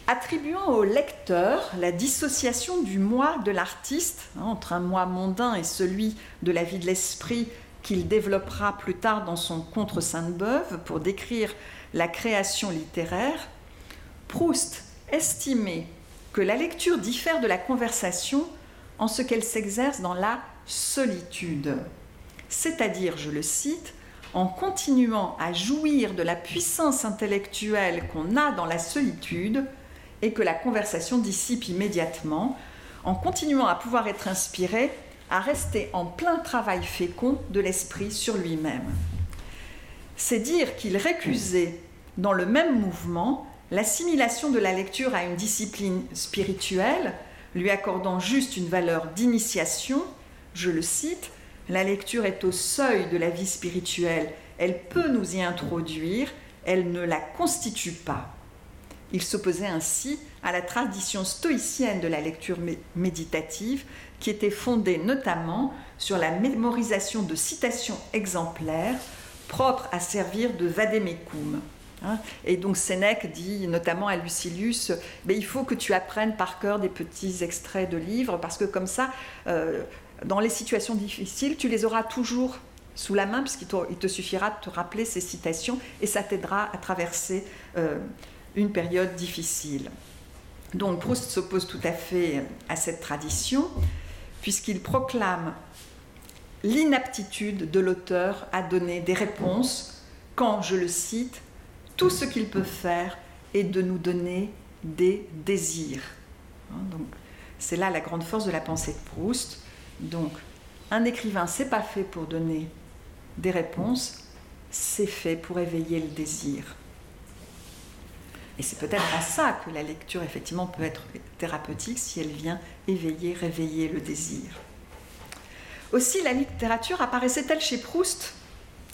Attribuant au lecteur la dissociation du moi de l'artiste, hein, entre un moi mondain et celui de la vie de l'esprit qu'il développera plus tard dans son Contre Sainte-Beuve pour décrire la création littéraire, Proust estimait que la lecture diffère de la conversation en ce qu'elle s'exerce dans la solitude. C'est-à-dire, je le cite, en continuant à jouir de la puissance intellectuelle qu'on a dans la solitude et que la conversation dissipe immédiatement, en continuant à pouvoir être inspiré, à rester en plein travail fécond de l'esprit sur lui-même. C'est dire qu'il récusait dans le même mouvement l'assimilation de la lecture à une discipline spirituelle, lui accordant juste une valeur d'initiation, je le cite, la lecture est au seuil de la vie spirituelle, elle peut nous y introduire, elle ne la constitue pas. Il s'opposait ainsi à la tradition stoïcienne de la lecture méditative, qui était fondée notamment sur la mémorisation de citations exemplaires propres à servir de vademecum. Hein. Et donc Sénèque dit notamment à Lucilius, mais il faut que tu apprennes par cœur des petits extraits de livres, parce que comme ça, euh, dans les situations difficiles, tu les auras toujours sous la main, puisqu'il te, suffira de te rappeler ces citations, et ça t'aidera à traverser euh, une période difficile. Donc Proust s'oppose tout à fait à cette tradition, puisqu'il proclame l'inaptitude de l'auteur à donner des réponses quand, je le cite, tout ce qu'il peut faire est de nous donner des désirs. Hein, donc, c'est là la grande force de la pensée de Proust. Donc, un écrivain, c'est pas fait pour donner des réponses, c'est fait pour éveiller le désir. Et c'est peut-être à ça que la lecture, effectivement, peut être thérapeutique si elle vient éveiller, réveiller le désir. Aussi, la littérature apparaissait-elle chez Proust,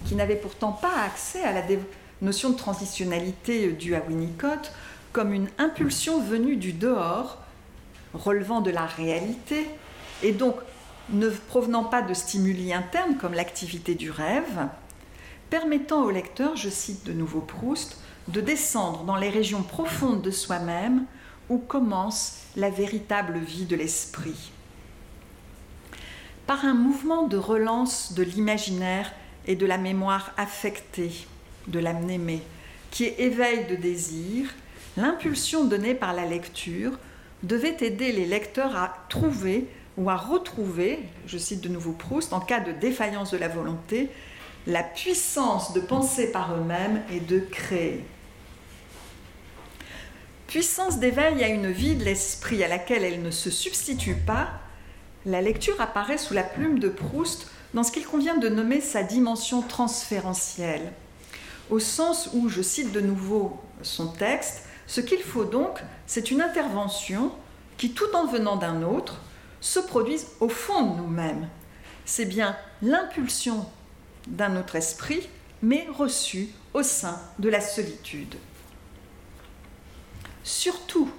qui n'avait pourtant pas accès à la notion de transitionnalité due à Winnicott, comme une impulsion venue du dehors, relevant de la réalité, et donc ne provenant pas de stimuli internes comme l'activité du rêve, permettant au lecteur, je cite de nouveau Proust, de descendre dans les régions profondes de soi-même où commence la véritable vie de l'esprit. Par un mouvement de relance de l'imaginaire et de la mémoire affectée de l'âme aimée, qui est éveil de désir, l'impulsion donnée par la lecture devait aider les lecteurs à trouver ou à retrouver, je cite de nouveau Proust, en cas de défaillance de la volonté, la puissance de penser par eux-mêmes et de créer. Puissance d'éveil à une vie de l'esprit à laquelle elle ne se substitue pas, la lecture apparaît sous la plume de Proust dans ce qu'il convient de nommer sa dimension transférentielle, au sens où, je cite de nouveau son texte, ce qu'il faut donc, c'est une intervention qui, tout en venant d'un autre, se produise au fond de nous-mêmes. C'est bien l'impulsion d'un autre esprit, mais reçue au sein de la solitude. Surtout,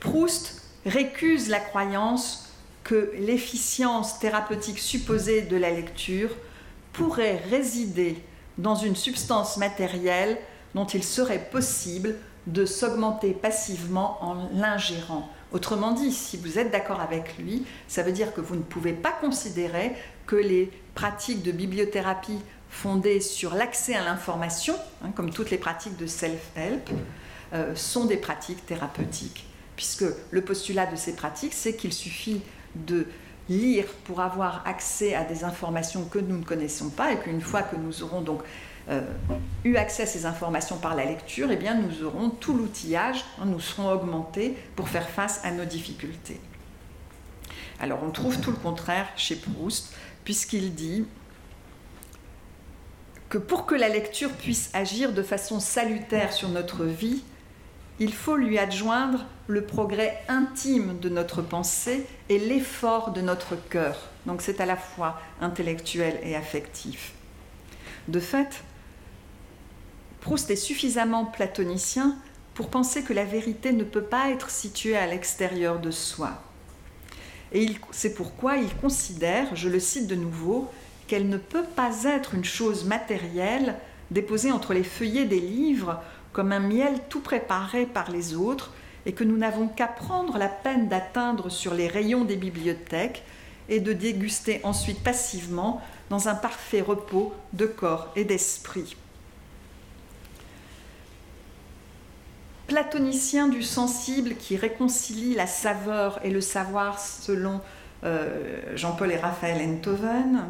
Proust récuse la croyance que l'efficience thérapeutique supposée de la lecture pourrait résider dans une substance matérielle dont il serait possible de s'augmenter passivement en l'ingérant. Autrement dit, si vous êtes d'accord avec lui, ça veut dire que vous ne pouvez pas considérer que les pratiques de bibliothérapie fondées sur l'accès à l'information, hein, comme toutes les pratiques de self-help, euh, sont des pratiques thérapeutiques. Puisque le postulat de ces pratiques, c'est qu'il suffit de lire pour avoir accès à des informations que nous ne connaissons pas et qu'une fois que nous aurons donc eu accès à ces informations par la lecture, eh bien, nous aurons tout l'outillage, hein, nous serons augmentés pour faire face à nos difficultés. Alors on trouve tout le contraire chez Proust, puisqu'il dit que pour que la lecture puisse agir de façon salutaire sur notre vie, il faut lui adjoindre le progrès intime de notre pensée et l'effort de notre cœur. Donc c'est à la fois intellectuel et affectif. De fait, Proust est suffisamment platonicien pour penser que la vérité ne peut pas être située à l'extérieur de soi. Et c'est pourquoi il considère, je le cite de nouveau, qu'elle ne peut pas être une chose matérielle déposée entre les feuillets des livres comme un miel tout préparé par les autres et que nous n'avons qu'à prendre la peine d'atteindre sur les rayons des bibliothèques et de déguster ensuite passivement dans un parfait repos de corps et d'esprit. Platonicien du sensible qui réconcilie la saveur et le savoir selon euh, Jean-Paul et Raphaël Enthoven,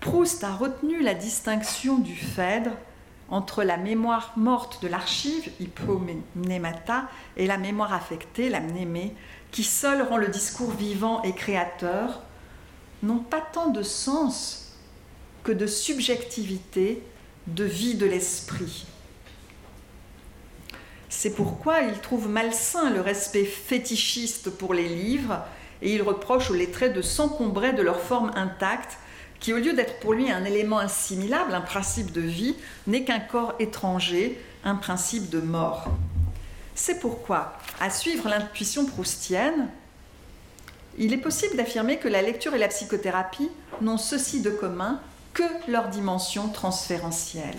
Proust a retenu la distinction du Phèdre entre la mémoire morte de l'archive, hypomnémata, et la mémoire affectée, la mnémée, qui seule rend le discours vivant et créateur, n'ont pas tant de sens que de subjectivité, de vie de l'esprit. C'est pourquoi il trouve malsain le respect fétichiste pour les livres et il reproche aux lettrés de s'encombrer de leur forme intacte qui, au lieu d'être pour lui un élément assimilable, un principe de vie, n'est qu'un corps étranger, un principe de mort. C'est pourquoi, à suivre l'intuition proustienne, il est possible d'affirmer que la lecture et la psychothérapie n'ont ceci de commun que leur dimension transférentielle.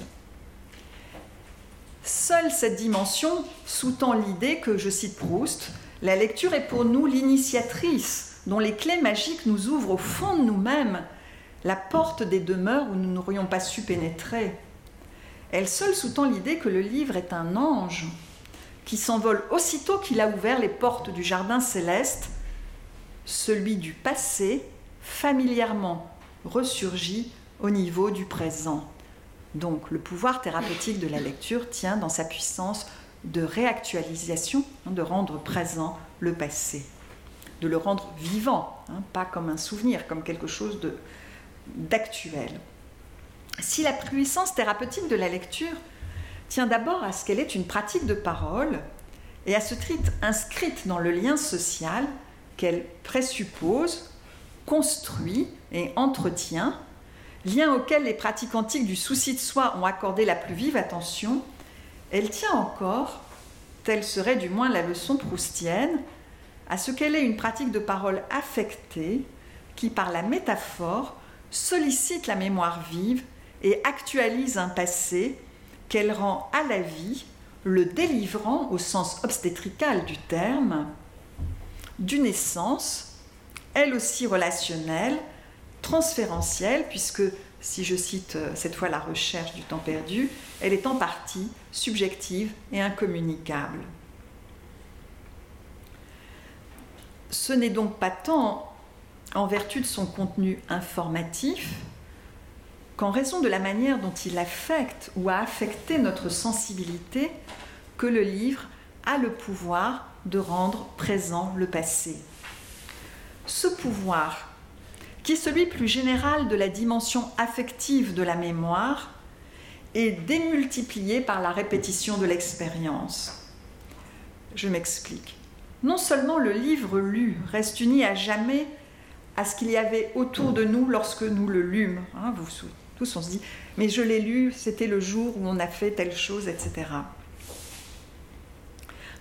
Seule cette dimension sous-tend l'idée que, je cite Proust, la lecture est pour nous l'initiatrice dont les clés magiques nous ouvrent au fond de nous-mêmes la porte des demeures où nous n'aurions pas su pénétrer. Elle seule sous-tend l'idée que le livre est un ange qui s'envole aussitôt qu'il a ouvert les portes du jardin céleste, celui du passé familièrement ressurgit au niveau du présent. Donc le pouvoir thérapeutique de la lecture tient dans sa puissance de réactualisation, hein, de rendre présent le passé, de le rendre vivant, hein, pas comme un souvenir, comme quelque chose d'actuel. Si la puissance thérapeutique de la lecture tient d'abord à ce qu'elle est une pratique de parole et à ce titre inscrite dans le lien social qu'elle présuppose, construit et entretient, lien auquel les pratiques antiques du souci de soi ont accordé la plus vive attention, elle tient encore, telle serait du moins la leçon proustienne, à ce qu'elle est une pratique de parole affectée qui, par la métaphore, sollicite la mémoire vive et actualise un passé qu'elle rend à la vie, le délivrant au sens obstétrical du terme, d'une essence, elle aussi relationnelle, transférentielle, puisque, si je cite euh, cette fois la recherche du temps perdu, elle est en partie subjective et incommunicable. Ce n'est donc pas tant en vertu de son contenu informatif qu'en raison de la manière dont il affecte ou a affecté notre sensibilité que le livre a le pouvoir de rendre présent le passé. Ce pouvoir, qui est celui plus général de la dimension affective de la mémoire, est démultiplié par la répétition de l'expérience. Je m'explique. Non seulement le livre lu reste uni à jamais à ce qu'il y avait autour de nous lorsque nous le lûmes. Hein, vous tous, on se dit, mais je l'ai lu, c'était le jour où on a fait telle chose, etc.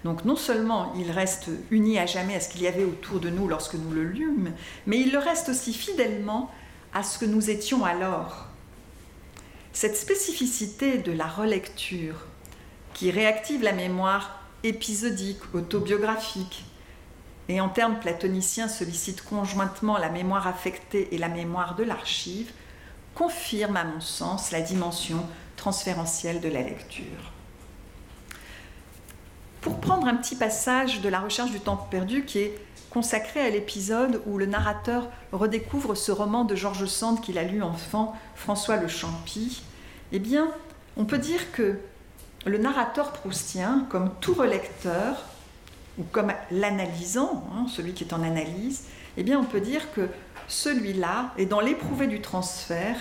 Donc non seulement il reste uni à jamais à ce qu'il y avait autour de nous lorsque nous le lûmes, mais il le reste aussi fidèlement à ce que nous étions alors. Cette spécificité de la relecture, qui réactive la mémoire épisodique, autobiographique, et en termes platoniciens sollicite conjointement la mémoire affectée et la mémoire de l'archive, confirme à mon sens la dimension transférentielle de la lecture. Pour prendre un petit passage de la recherche du temps perdu qui est consacré à l'épisode où le narrateur redécouvre ce roman de Georges Sand qu'il a lu enfant, François le Champy, eh bien, on peut dire que le narrateur proustien, comme tout relecteur, ou comme l'analysant, hein, celui qui est en analyse, eh bien on peut dire que celui-là est dans l'éprouvé du transfert,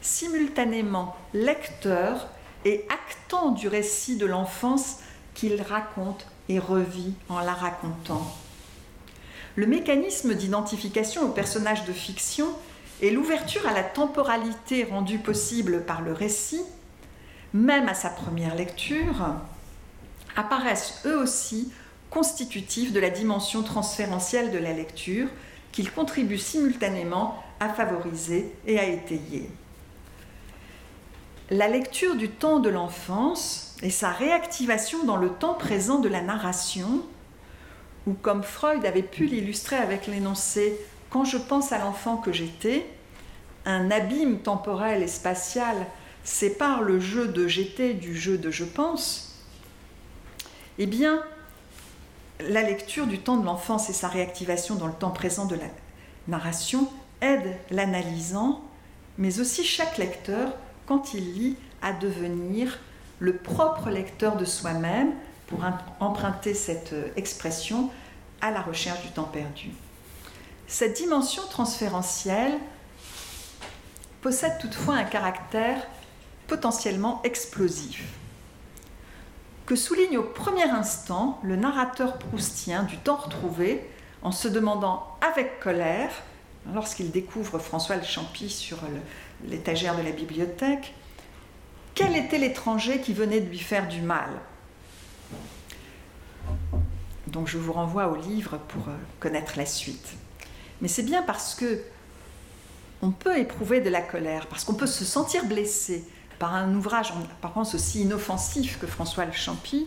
simultanément lecteur et actant du récit de l'enfance qu'il raconte et revit en la racontant. Le mécanisme d'identification au personnage de fiction et l'ouverture à la temporalité rendue possible par le récit, même à sa première lecture, apparaissent eux aussi constitutifs de la dimension transférentielle de la lecture qu'ils contribuent simultanément à favoriser et à étayer. La lecture du temps de l'enfance et sa réactivation dans le temps présent de la narration, ou comme Freud avait pu l'illustrer avec l'énoncé Quand je pense à l'enfant que j'étais, un abîme temporel et spatial sépare le jeu de j'étais du jeu de je pense, eh bien, la lecture du temps de l'enfance et sa réactivation dans le temps présent de la narration aide l'analysant, mais aussi chaque lecteur, quand il lit, à devenir le propre lecteur de soi-même, pour emprunter cette expression, à la recherche du temps perdu. Cette dimension transférentielle possède toutefois un caractère potentiellement explosif que souligne au premier instant le narrateur proustien du temps retrouvé en se demandant avec colère, lorsqu'il découvre François le Champy sur l'étagère de la bibliothèque, quel était l'étranger qui venait de lui faire du mal? Donc je vous renvoie au livre pour euh, connaître la suite. Mais c'est bien parce que on peut éprouver de la colère, parce qu'on peut se sentir blessé, par un ouvrage en apparence aussi inoffensif que François Le Champy,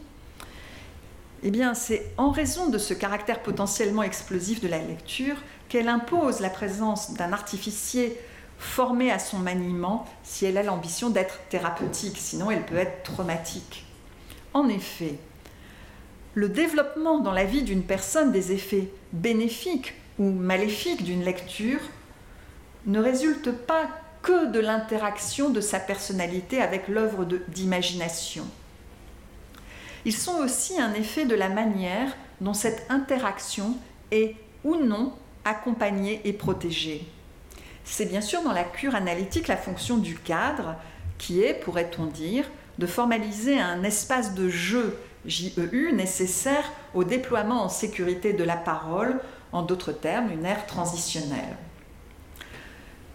eh bien, c'est en raison de ce caractère potentiellement explosif de la lecture qu'elle impose la présence d'un artificier formé à son maniement si elle a l'ambition d'être thérapeutique, sinon elle peut être traumatique. En effet, le développement dans la vie d'une personne des effets bénéfiques ou maléfiques d'une lecture ne résulte pas que de l'interaction de sa personnalité avec l'œuvre d'imagination. Ils sont aussi un effet de la manière dont cette interaction est ou non accompagnée et protégée. C'est bien sûr dans la cure analytique la fonction du cadre qui est, pourrait-on dire, de formaliser un espace de jeu JEU nécessaire au déploiement en sécurité de la parole, en d'autres termes, une ère transitionnelle.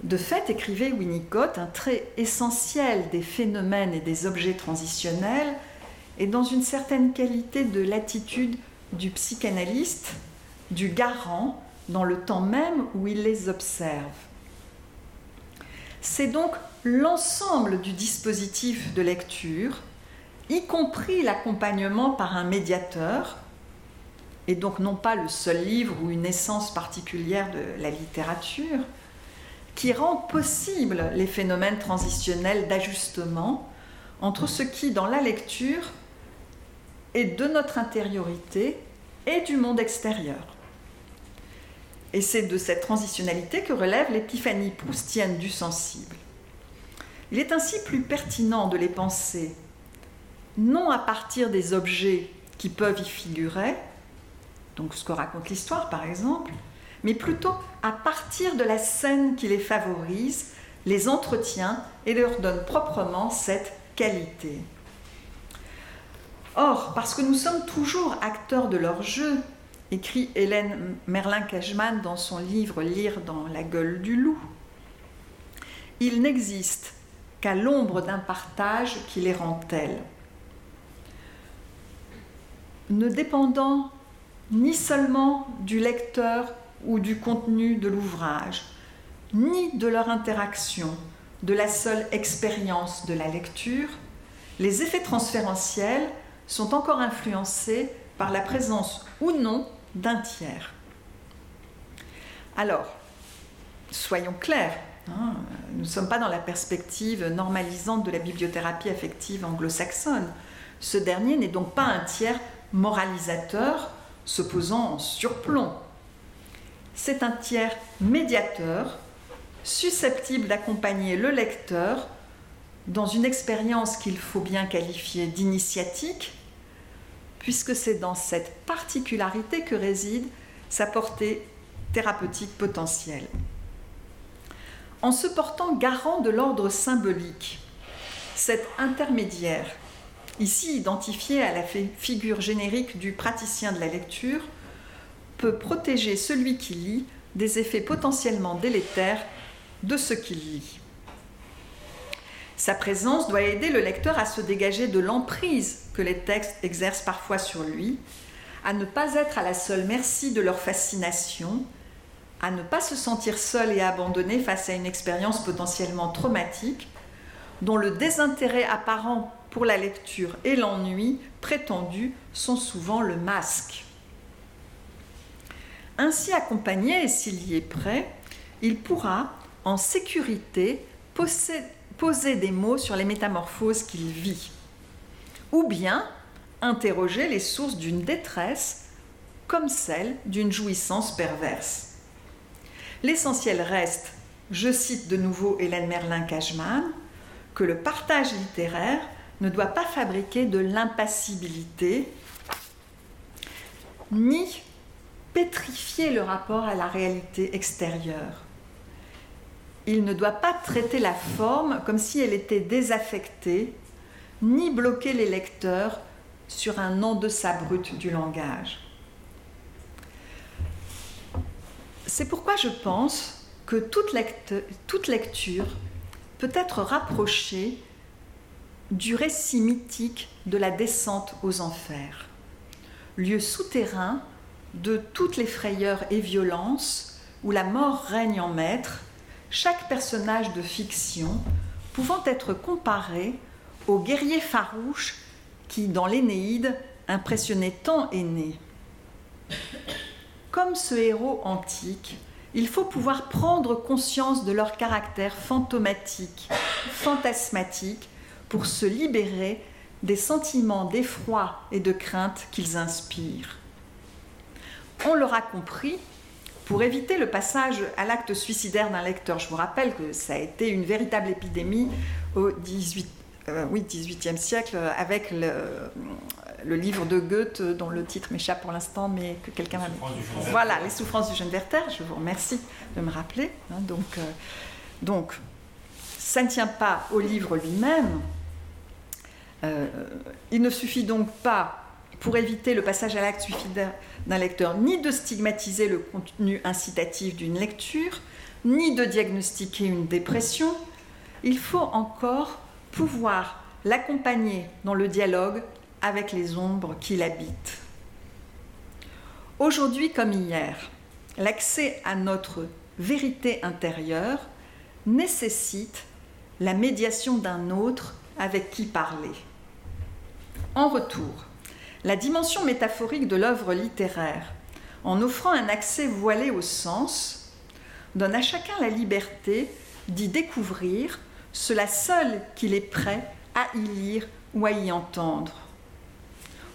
De fait, écrivait Winnicott, un trait essentiel des phénomènes et des objets transitionnels est dans une certaine qualité de l'attitude du psychanalyste, du garant, dans le temps même où il les observe. C'est donc l'ensemble du dispositif de lecture, y compris l'accompagnement par un médiateur, et donc non pas le seul livre ou une essence particulière de la littérature, qui rend possible les phénomènes transitionnels d'ajustement entre ce qui, dans la lecture, est de notre intériorité et du monde extérieur. Et c'est de cette transitionnalité que relève l'épiphanie proustienne du sensible. Il est ainsi plus pertinent de les penser non à partir des objets qui peuvent y figurer, donc ce que raconte l'histoire par exemple, mais plutôt à partir de la scène qui les favorise, les entretient et leur donne proprement cette qualité. Or, parce que nous sommes toujours acteurs de leur jeu, écrit Hélène Merlin-Cashman dans son livre Lire dans la gueule du loup, il n'existe qu'à l'ombre d'un partage qui les rend tels. Ne dépendant ni seulement du lecteur ou du contenu de l'ouvrage, ni de leur interaction, de la seule expérience de la lecture, les effets transférentiels sont encore influencés par la présence ou non d'un tiers. Alors, soyons clairs, hein, nous ne sommes pas dans la perspective normalisante de la bibliothérapie affective anglo-saxonne. Ce dernier n'est donc pas un tiers moralisateur se posant en surplomb c'est un tiers médiateur susceptible d'accompagner le lecteur dans une expérience qu'il faut bien qualifier d'initiatique, puisque c'est dans cette particularité que réside sa portée thérapeutique potentiel. En se portant garant de l'ordre symbolique, cet intermédiaire, ici identifié à la figure générique du praticien de la lecture, peut protéger celui qui lit des effets potentiellement délétères de ce qu'il lit. Sa présence doit aider le lecteur à se dégager de l'emprise que les textes exercent parfois sur lui, à ne pas être à la seule merci de leur fascination, à ne pas se sentir seul et abandonné face à une expérience potentiellement traumatique, dont le désintérêt apparent pour la lecture et l'ennui prétendu sont souvent le masque. Ainsi accompagné, et s'il y est prêt, il pourra, en sécurité, poser des mots sur les métamorphoses qu'il vit, ou bien interroger les sources d'une détresse comme celle d'une jouissance perverse. L'essentiel reste, je cite de nouveau Hélène Merlin-Cajman, que le partage littéraire ne doit pas fabriquer de l'impassibilité, ni pétrifier le rapport à la réalité extérieure. Il ne doit pas traiter la forme comme si elle était désaffectée, ni bloquer les lecteurs sur un en-deçà brut du langage. C'est pourquoi je pense que toute, toute lecture peut être rapprochée du récit mythique de la descente aux enfers, lieu souterrain de toutes les frayeurs et violences où la mort règne en maître, chaque personnage de fiction pouvant être comparé au guerrier farouche qui, dans l'Énéide, impressionnait tant Aîné. Comme ce héros antique, il faut pouvoir prendre conscience de leur caractère fantomatique, fantasmatique, pour se libérer des sentiments d'effroi et de crainte qu'ils inspirent. On l'aura compris, pour éviter le passage à l'acte suicidaire d'un lecteur, je vous rappelle que ça a été une véritable épidémie au 18, euh, oui, 18e siècle avec le, le, livre de Goethe dont le titre m'échappe pour l'instant, mais que quelqu'un m'a... Voilà, Les souffrances du jeune Werther, je vous remercie de me rappeler. Hein, donc, euh, donc, ça ne tient pas au livre lui-même, euh, il ne suffit donc pas, pour éviter le passage à l'acte suicidaire d'un lecteur, ni de stigmatiser le contenu incitatif d'une lecture, ni de diagnostiquer une dépression. Il faut encore pouvoir l'accompagner dans le dialogue avec les ombres qui l'habitent. Aujourd'hui comme hier, l'accès à notre vérité intérieure nécessite la médiation d'un autre avec qui parler. En retour, la dimension métaphorique de l'œuvre littéraire, en offrant un accès voilé au sens, donne à chacun la liberté d'y découvrir cela seul qu'il est prêt à y lire ou à y entendre.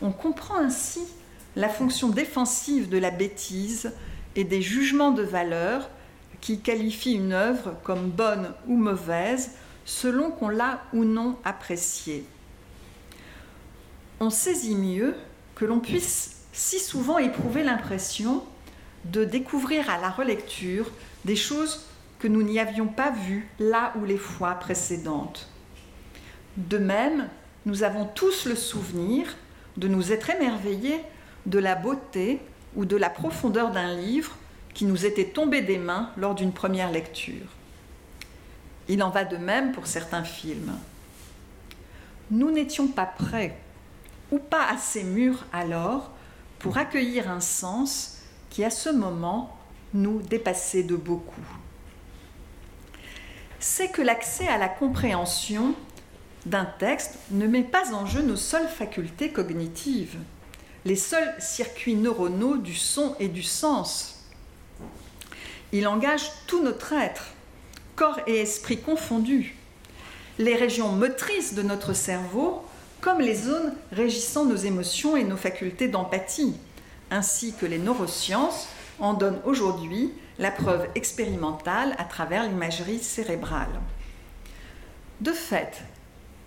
On comprend ainsi la fonction défensive de la bêtise et des jugements de valeur qui qualifient une œuvre comme bonne ou mauvaise selon qu'on l'a ou non appréciée on saisit mieux que l'on puisse si souvent éprouver l'impression de découvrir à la relecture des choses que nous n'y avions pas vues là ou les fois précédentes. De même, nous avons tous le souvenir de nous être émerveillés de la beauté ou de la profondeur d'un livre qui nous était tombé des mains lors d'une première lecture. Il en va de même pour certains films. Nous n'étions pas prêts ou pas assez mûrs alors pour accueillir un sens qui à ce moment nous dépassait de beaucoup. C'est que l'accès à la compréhension d'un texte ne met pas en jeu nos seules facultés cognitives, les seuls circuits neuronaux du son et du sens. Il engage tout notre être, corps et esprit confondus. Les régions motrices de notre cerveau comme les zones régissant nos émotions et nos facultés d'empathie, ainsi que les neurosciences en donnent aujourd'hui la preuve expérimentale à travers l'imagerie cérébrale. De fait,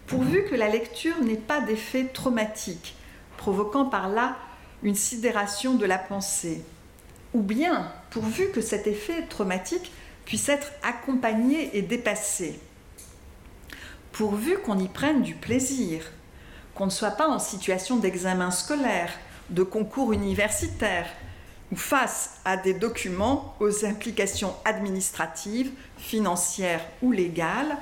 pourvu que la lecture n'ait pas d'effet traumatique, provoquant par là une sidération de la pensée, ou bien pourvu que cet effet traumatique puisse être accompagné et dépassé, pourvu qu'on y prenne du plaisir, qu'on ne soit pas en situation d'examen scolaire, de concours universitaire, ou face à des documents aux implications administratives, financières ou légales,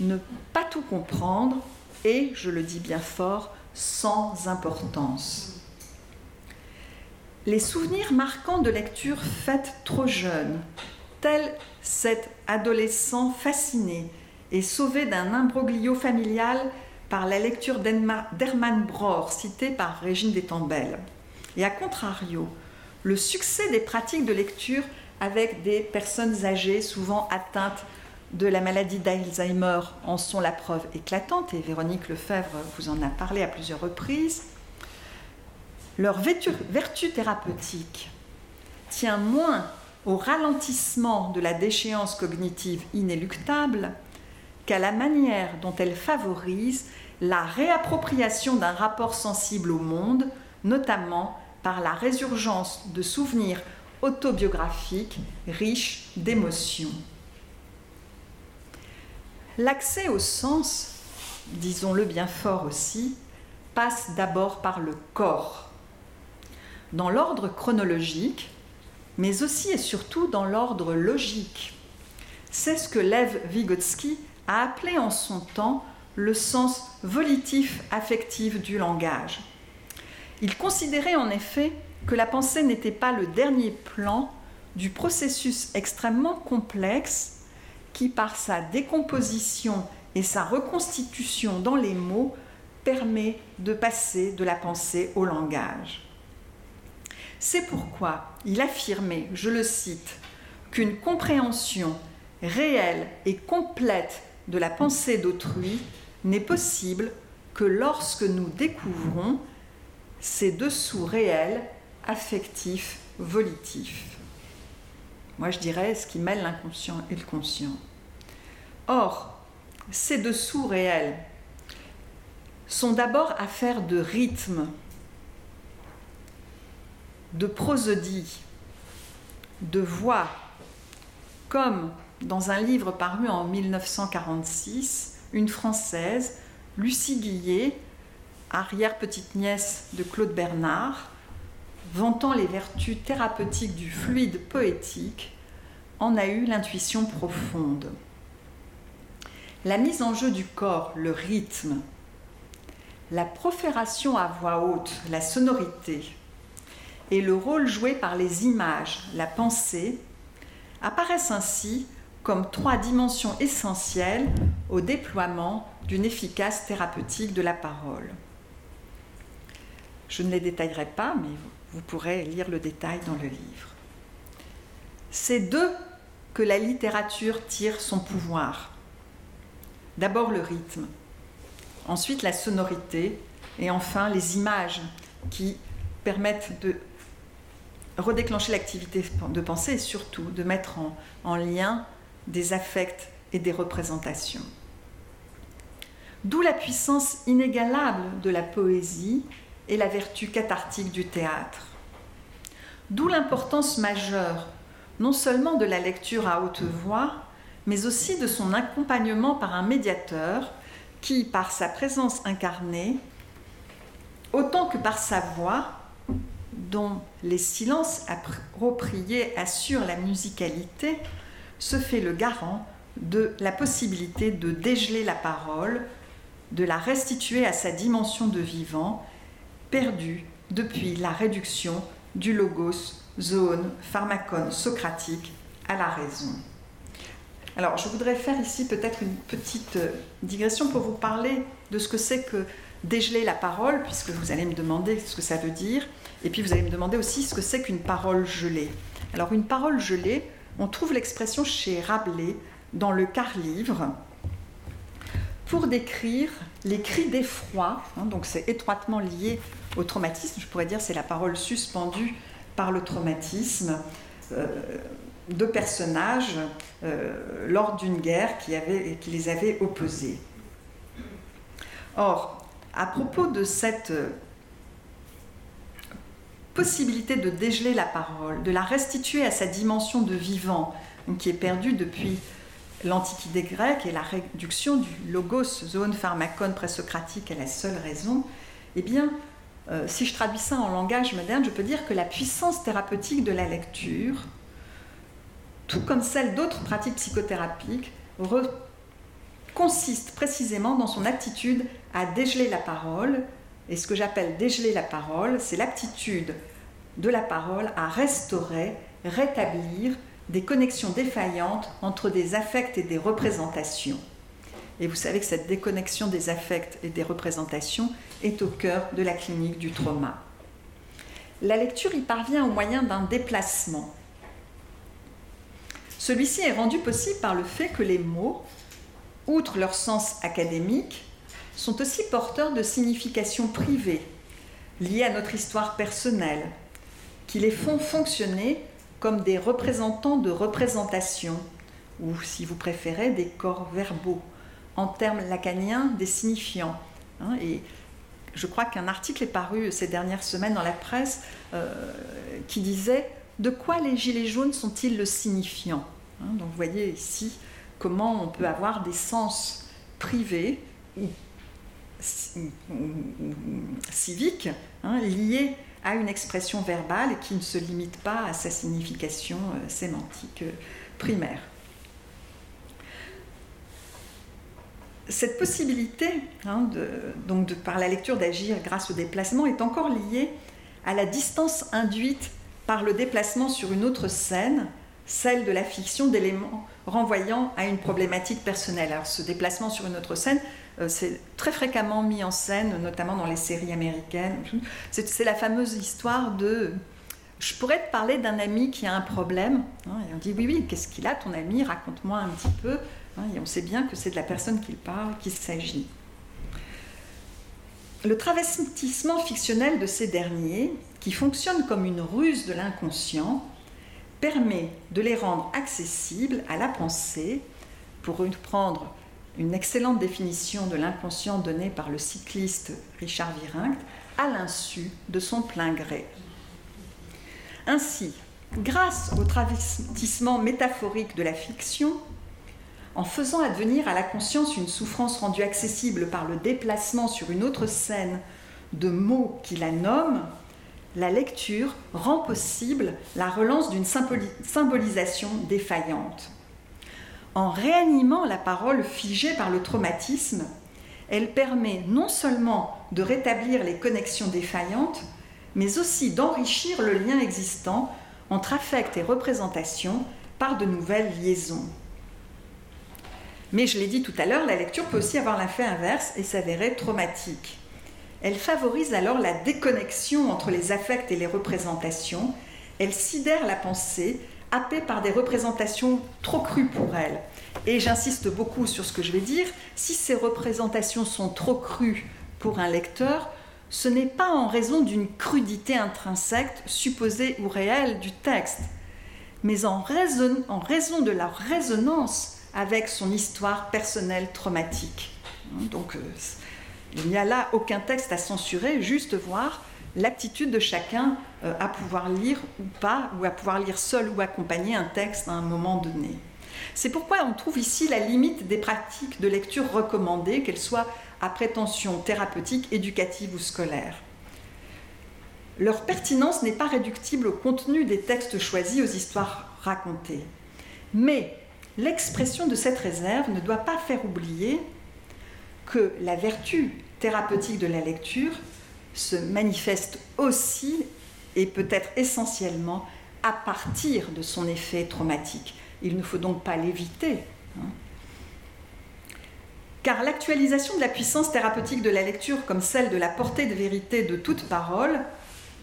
ne pas tout comprendre et, je le dis bien fort, sans importance. Les souvenirs marquants de lecture faites trop jeune, tel cet adolescent fasciné et sauvé d'un imbroglio familial par la lecture d'Hermann Brohr, cité par Régine Détambel. Et à contrario, le succès des pratiques de lecture avec des personnes âgées, souvent atteintes de la maladie d'Alzheimer, en sont la preuve éclatante, et Véronique Lefebvre vous en a parlé à plusieurs reprises. Leur vertu thérapeutique tient moins au ralentissement de la déchéance cognitive inéluctable qu'à la manière dont elle favorise la réappropriation d'un rapport sensible au monde, notamment par la résurgence de souvenirs autobiographiques riches d'émotions. L'accès au sens, disons-le bien fort aussi, passe d'abord par le corps. Dans l'ordre chronologique, mais aussi et surtout dans l'ordre logique. C'est ce que Lev Vygotsky a appelé en son temps le sens volitif affectif du langage. Il considérait en effet que la pensée n'était pas le dernier plan du processus extrêmement complexe qui, par sa décomposition et sa reconstitution dans les mots, permet de passer de la pensée au langage. C'est pourquoi il affirmait, je le cite, qu'une compréhension réelle et complète de la pensée d'autrui n'est possible que lorsque nous découvrons ces dessous réels, affectifs, volitifs. Moi je dirais ce qui mêle l'inconscient et le conscient. Or, ces dessous réels sont d'abord affaires de rythme, de prosodie, de voix, comme dans un livre paru en 1946, une Française, Lucie Guillet, arrière-petite-nièce de Claude Bernard, vantant les vertus thérapeutiques du fluide poétique, en a eu l'intuition profonde. La mise en jeu du corps, le rythme, la profération à voix haute, la sonorité, et le rôle joué par les images, la pensée, apparaissent ainsi comme trois dimensions essentielles au déploiement d'une efficace thérapeutique de la parole. Je ne les détaillerai pas, mais vous pourrez lire le détail dans le livre. C'est d'eux que la littérature tire son pouvoir. D'abord le rythme, ensuite la sonorité et enfin les images qui permettent de redéclencher l'activité de pensée et surtout de mettre en, en lien des affects et des représentations. D'où la puissance inégalable de la poésie et la vertu cathartique du théâtre. D'où l'importance majeure non seulement de la lecture à haute voix, mais aussi de son accompagnement par un médiateur qui, par sa présence incarnée, autant que par sa voix, dont les silences appropriés assurent la musicalité, se fait le garant de la possibilité de dégeler la parole, de la restituer à sa dimension de vivant, perdue depuis la réduction du logos, zone, pharmacone socratique à la raison. Alors, je voudrais faire ici peut-être une petite euh, digression pour vous parler de ce que c'est que dégeler la parole, puisque vous allez me demander ce que ça veut dire, et puis vous allez me demander aussi ce que c'est qu'une parole gelée. Alors, une parole gelée, on trouve l'expression chez Rabelais dans le quart-livre pour décrire les cris d'effroi, hein, donc c'est étroitement lié au traumatisme, je pourrais dire c'est la parole suspendue par le traumatisme euh, de personnages euh, lors d'une guerre qui les avait opposés. Or, à propos de cette possibilité de dégeler la parole, de la restituer à sa dimension de vivant, qui est perdue depuis l'Antiquité grecque et la réduction du logos, zone pharmacone présocratique à la seule raison, eh bien, euh, si je traduis ça en langage moderne, je peux dire que la puissance thérapeutique de la lecture, tout comme celle d'autres pratiques psychothérapiques, consiste précisément dans son aptitude à dégeler la parole. Et ce que j'appelle dégeler la parole, c'est l'aptitude de la parole à restaurer, rétablir des connexions défaillantes entre des affects et des représentations. Et vous savez que cette déconnexion des affects et des représentations est au cœur de la clinique du trauma. La lecture y parvient au moyen d'un déplacement. Celui-ci est rendu possible par le fait que les mots, outre leur sens académique, sont aussi porteurs de significations privées, liées à notre histoire personnelle, qui les font fonctionner comme des représentants de représentation, ou si vous préférez, des corps verbaux, en termes lacaniens, des signifiants. Hein. et je crois qu'un article est paru ces dernières semaines dans la presse euh, qui disait De quoi les gilets jaunes sont-ils le signifiant? Hein. Donc vous voyez ici comment on peut avoir des sens privés ou, civiques hein, liés à une expression verbale qui ne se limite pas à sa signification euh, sémantique euh, primaire. Cette possibilité, hein, par la lecture d'agir grâce au déplacement, est encore liée à la distance induite par le déplacement sur une autre scène, celle de la fiction d'éléments renvoyant à une problématique personnelle. Alors ce déplacement sur une autre scène, c'est très fréquemment mis en scène, notamment dans les séries américaines. C'est la fameuse histoire de je pourrais te parler d'un ami qui a un problème. Hein, et on dit oui, oui, qu'est-ce qu'il a ton ami? Raconte-moi un petit peu. Hein, et on sait bien que c'est de la personne qu'il parle qu'il s'agit. Le travestissement fictionnel de ces derniers, qui fonctionne comme une ruse de l'inconscient, permet de les rendre accessibles à la pensée, pour reprendre une excellente définition de l'inconscient donnée par le cycliste Richard Virenque, à l'insu de son plein gré. Ainsi, grâce au travestissement métaphorique de la fiction, en faisant advenir à la conscience une souffrance rendue accessible par le déplacement sur une autre scène de mots qui la nomment, la lecture rend possible la relance d'une symbolisation défaillante. En réanimant la parole figée par le traumatisme, elle permet non seulement de rétablir les connexions défaillantes, mais aussi d'enrichir le lien existant entre affect et représentation par de nouvelles liaisons. Mais je l'ai dit tout à l'heure, la lecture peut aussi avoir l'effet inverse et s'avérer traumatique. Elle favorise alors la déconnexion entre les affects et les représentations, elle sidère la pensée happée par des représentations trop crues pour elle. Et j'insiste beaucoup sur ce que je vais dire, si ces représentations sont trop crues pour un lecteur, ce n'est pas en raison d'une crudité intrinsèque, supposée ou réelle du texte, mais en raison, en raison de leur résonance avec son histoire personnelle traumatique. Donc, euh, il n'y a là aucun texte à censurer, juste voir l'aptitude de chacun euh, à pouvoir lire ou pas, ou à pouvoir lire seul ou accompagner un texte à un moment donné. C'est pourquoi on trouve ici la limite des pratiques de lecture recommandées, qu'elles soient à prétention thérapeutique, éducative ou scolaire. Leur pertinence n'est pas réductible au contenu des textes choisis, aux histoires racontées. Mais l'expression de cette réserve ne doit pas faire oublier que la vertu thérapeutique de la lecture se manifeste aussi et peut-être essentiellement à partir de son effet traumatique. Il ne faut donc pas l'éviter. Hein. Car l'actualisation de la puissance thérapeutique de la lecture comme celle de la portée de vérité de toute parole,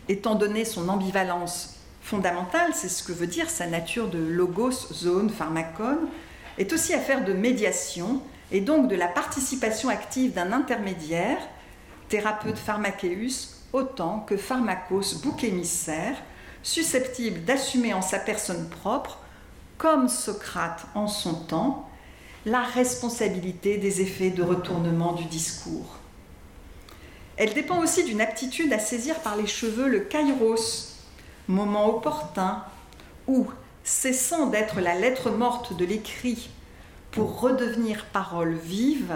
étant donné son ambivalence fondamentale, c'est ce que veut dire sa nature de logos, zone, pharmacone, est aussi affaire de médiation et donc de la participation active d'un intermédiaire thérapeute pharmacéus autant que pharmacos bouc émissaire, susceptible d'assumer en sa personne propre, comme Socrate en son temps, la responsabilité des effets de retournement du discours. Elle dépend aussi d'une aptitude à saisir par les cheveux le kairos moment opportun, où, cessant d'être la lettre morte de l'écrit pour redevenir parole vive,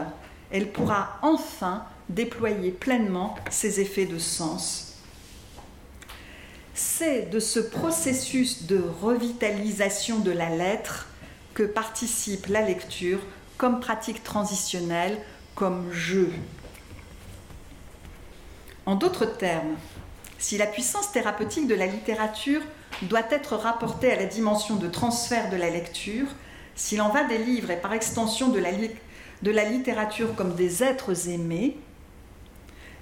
elle pourra enfin déployer pleinement ses effets de sens. C'est de ce processus de revitalisation de la lettre que participe la lecture comme pratique transitionnelle, comme jeu. En d'autres termes, si la puissance thérapeutique de la littérature doit être rapportée à la dimension de transfert de la lecture, s'il en va des livres et par extension de la, de la littérature comme des êtres aimés,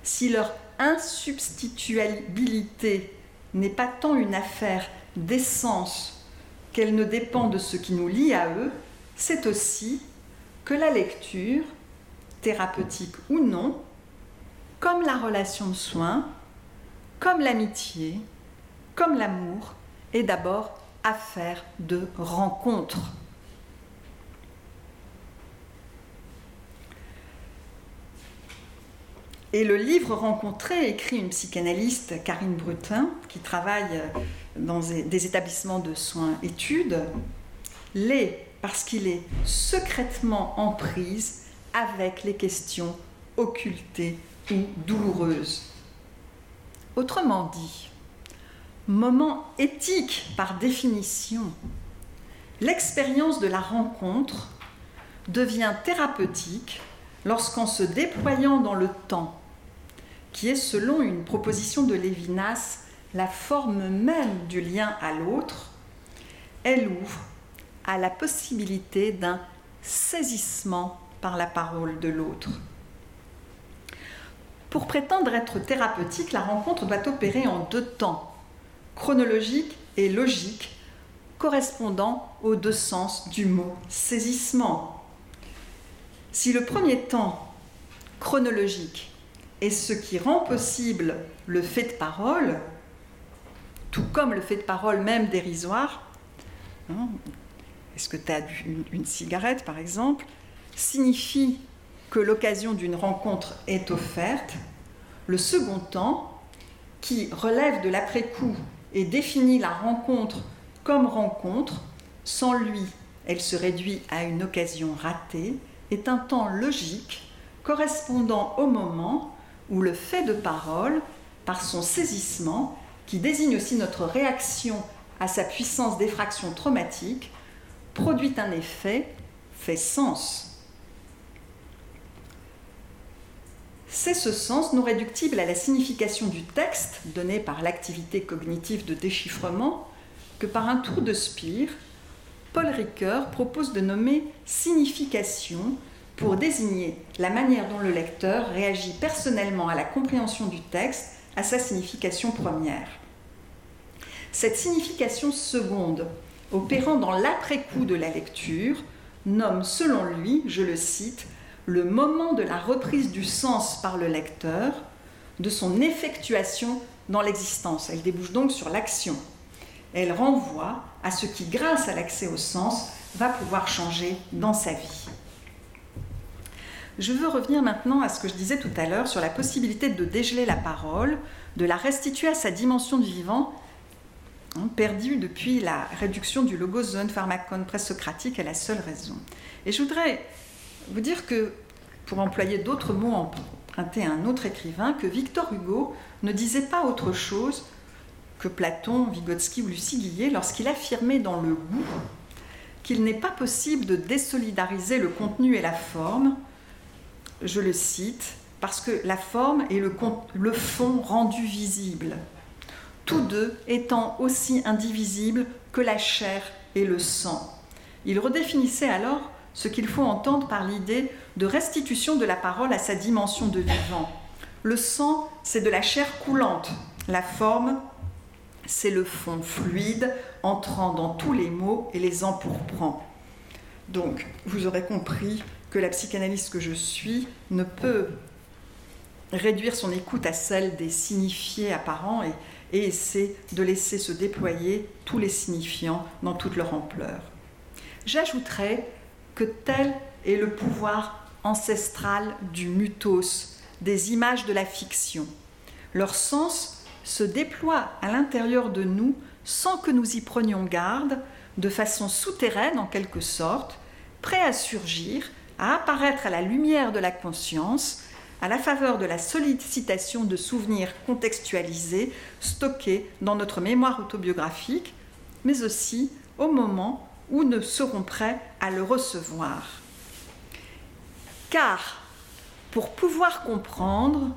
si leur insubstituabilité n'est pas tant une affaire d'essence qu'elle ne dépend de ce qui nous lie à eux, c'est aussi que la lecture, thérapeutique ou non, comme la relation de soins, comme l'amitié, comme l'amour, est d'abord affaire de rencontre. Et le livre rencontré, écrit une psychanalyste, Karine Brutin, qui travaille dans des établissements de soins études, l'est parce qu'il est secrètement en prise avec les questions occultées ou douloureuses. Autrement dit, moment éthique par définition, l'expérience de la rencontre devient thérapeutique lorsqu'en se déployant dans le temps, qui est selon une proposition de Lévinas la forme même du lien à l'autre, elle ouvre à la possibilité d'un saisissement par la parole de l'autre. Pour prétendre être thérapeutique, la rencontre doit opérer en deux temps, chronologique et logique, correspondant aux deux sens du mot saisissement. Si le premier temps, chronologique, est ce qui rend possible le fait de parole, tout comme le fait de parole même dérisoire, hein, est-ce que tu as une, cigarette par exemple, signifie que l'occasion d'une rencontre est offerte. Le second temps, qui relève de l'après-coup et définit la rencontre comme rencontre, sans lui, elle se réduit à une occasion ratée, est un temps logique correspondant au moment où le fait de parole, par son saisissement, qui désigne aussi notre réaction à sa puissance d'effraction traumatique, produit un effet, fait sens. C'est ce sens non réductible à la signification du texte donné par l'activité cognitive de déchiffrement que par un tour de spire, Paul Ricoeur propose de nommer signification pour désigner la manière dont le lecteur réagit personnellement à la compréhension du texte, à sa signification première. Cette signification seconde opérant dans l'après-coup de la lecture, nomme selon lui, je le cite, le moment de la reprise du sens par le lecteur, de son effectuation dans l'existence. Elle débouche donc sur l'action. Elle renvoie à ce qui, grâce à l'accès au sens, va pouvoir changer dans sa vie. Je veux revenir maintenant à ce que je disais tout à l'heure sur la possibilité de dégeler la parole, de la restituer à sa dimension de vivant Hein, perdu depuis la réduction du logo zone pharmacone présocratique est la seule raison. Et je voudrais vous dire que, pour employer d'autres mots empruntés à un autre écrivain, que Victor Hugo ne disait pas autre chose que Platon, Vygotsky ou Lucie Guillet lorsqu'il affirmait dans Le goût qu'il n'est pas possible de désolidariser le contenu et la forme, je le cite, parce que la forme est le, fond rendu visible tous deux étant aussi indivisibles que la chair et le sang. Il redéfinissait alors ce qu'il faut entendre par l'idée de restitution de la parole à sa dimension de vivant. Le sang, c'est de la chair coulante. La forme, c'est le fond fluide entrant dans tous les mots et les empourprant. Donc, vous aurez compris que la psychanalyste que je suis ne peut réduire son écoute à celle des signifiés apparents et et essaie de laisser se déployer tous les signifiants dans toute leur ampleur. J'ajouterai que tel est le pouvoir ancestral du mutos, des images de la fiction. Leur sens se déploie à l'intérieur de nous sans que nous y prenions garde, de façon souterraine en quelque sorte, prêt à surgir, à apparaître à la lumière de la conscience, à la faveur de la sollicitation de souvenirs contextualisés, stockés dans notre mémoire autobiographique, mais aussi au moment où nous serons prêts à le recevoir. Car pour pouvoir comprendre,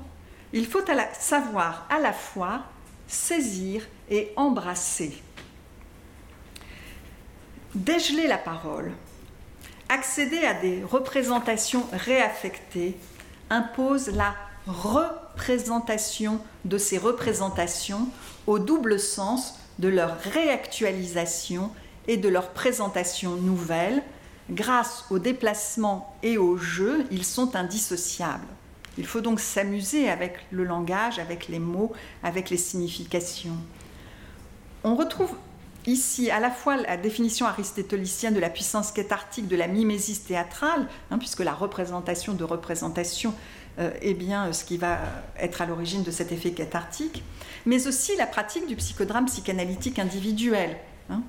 il faut savoir à la fois saisir et embrasser. Dégeler la parole, accéder à des représentations réaffectées impose la représentation de ces représentations au double sens de leur réactualisation et de leur présentation nouvelle. Grâce au déplacement et au jeu, ils sont indissociables. Il faut donc s'amuser avec le langage, avec les mots, avec les significations. On retrouve ici à la fois la définition aristotélicienne de la puissance cathartique de la mimésis théâtrale, hein, puisque la représentation de représentation euh, est bien ce qui va être à l'origine de cet effet cathartique, mais aussi la pratique du psychodrame psychanalytique individuel, hein,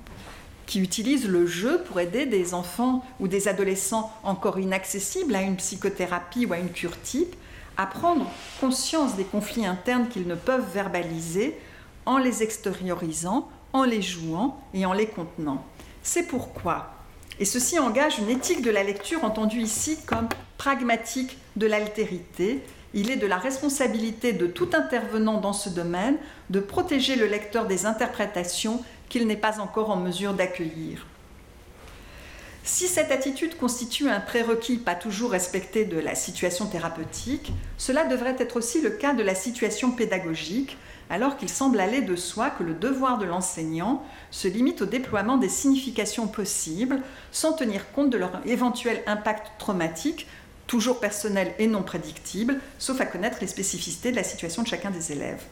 qui utilise le jeu pour aider des enfants ou des adolescents encore inaccessibles à une psychothérapie ou à une cure type à prendre conscience des conflits internes qu'ils ne peuvent verbaliser en les extériorisant, en les jouant et en les contenant. C'est pourquoi, et ceci engage une éthique de la lecture entendue ici comme pragmatique de l'altérité, il est de la responsabilité de tout intervenant dans ce domaine de protéger le lecteur des interprétations qu'il n'est pas encore en mesure d'accueillir. Si cette attitude constitue un prérequis pas toujours respecté de la situation thérapeutique, cela devrait être aussi le cas de la situation pédagogique, alors qu'il semble aller de soi que le devoir de l'enseignant se limite au déploiement des significations possibles, sans tenir compte de leur éventuel impact traumatique, toujours personnel et non prédictible, sauf à connaître les spécificités de la situation de chacun des élèves.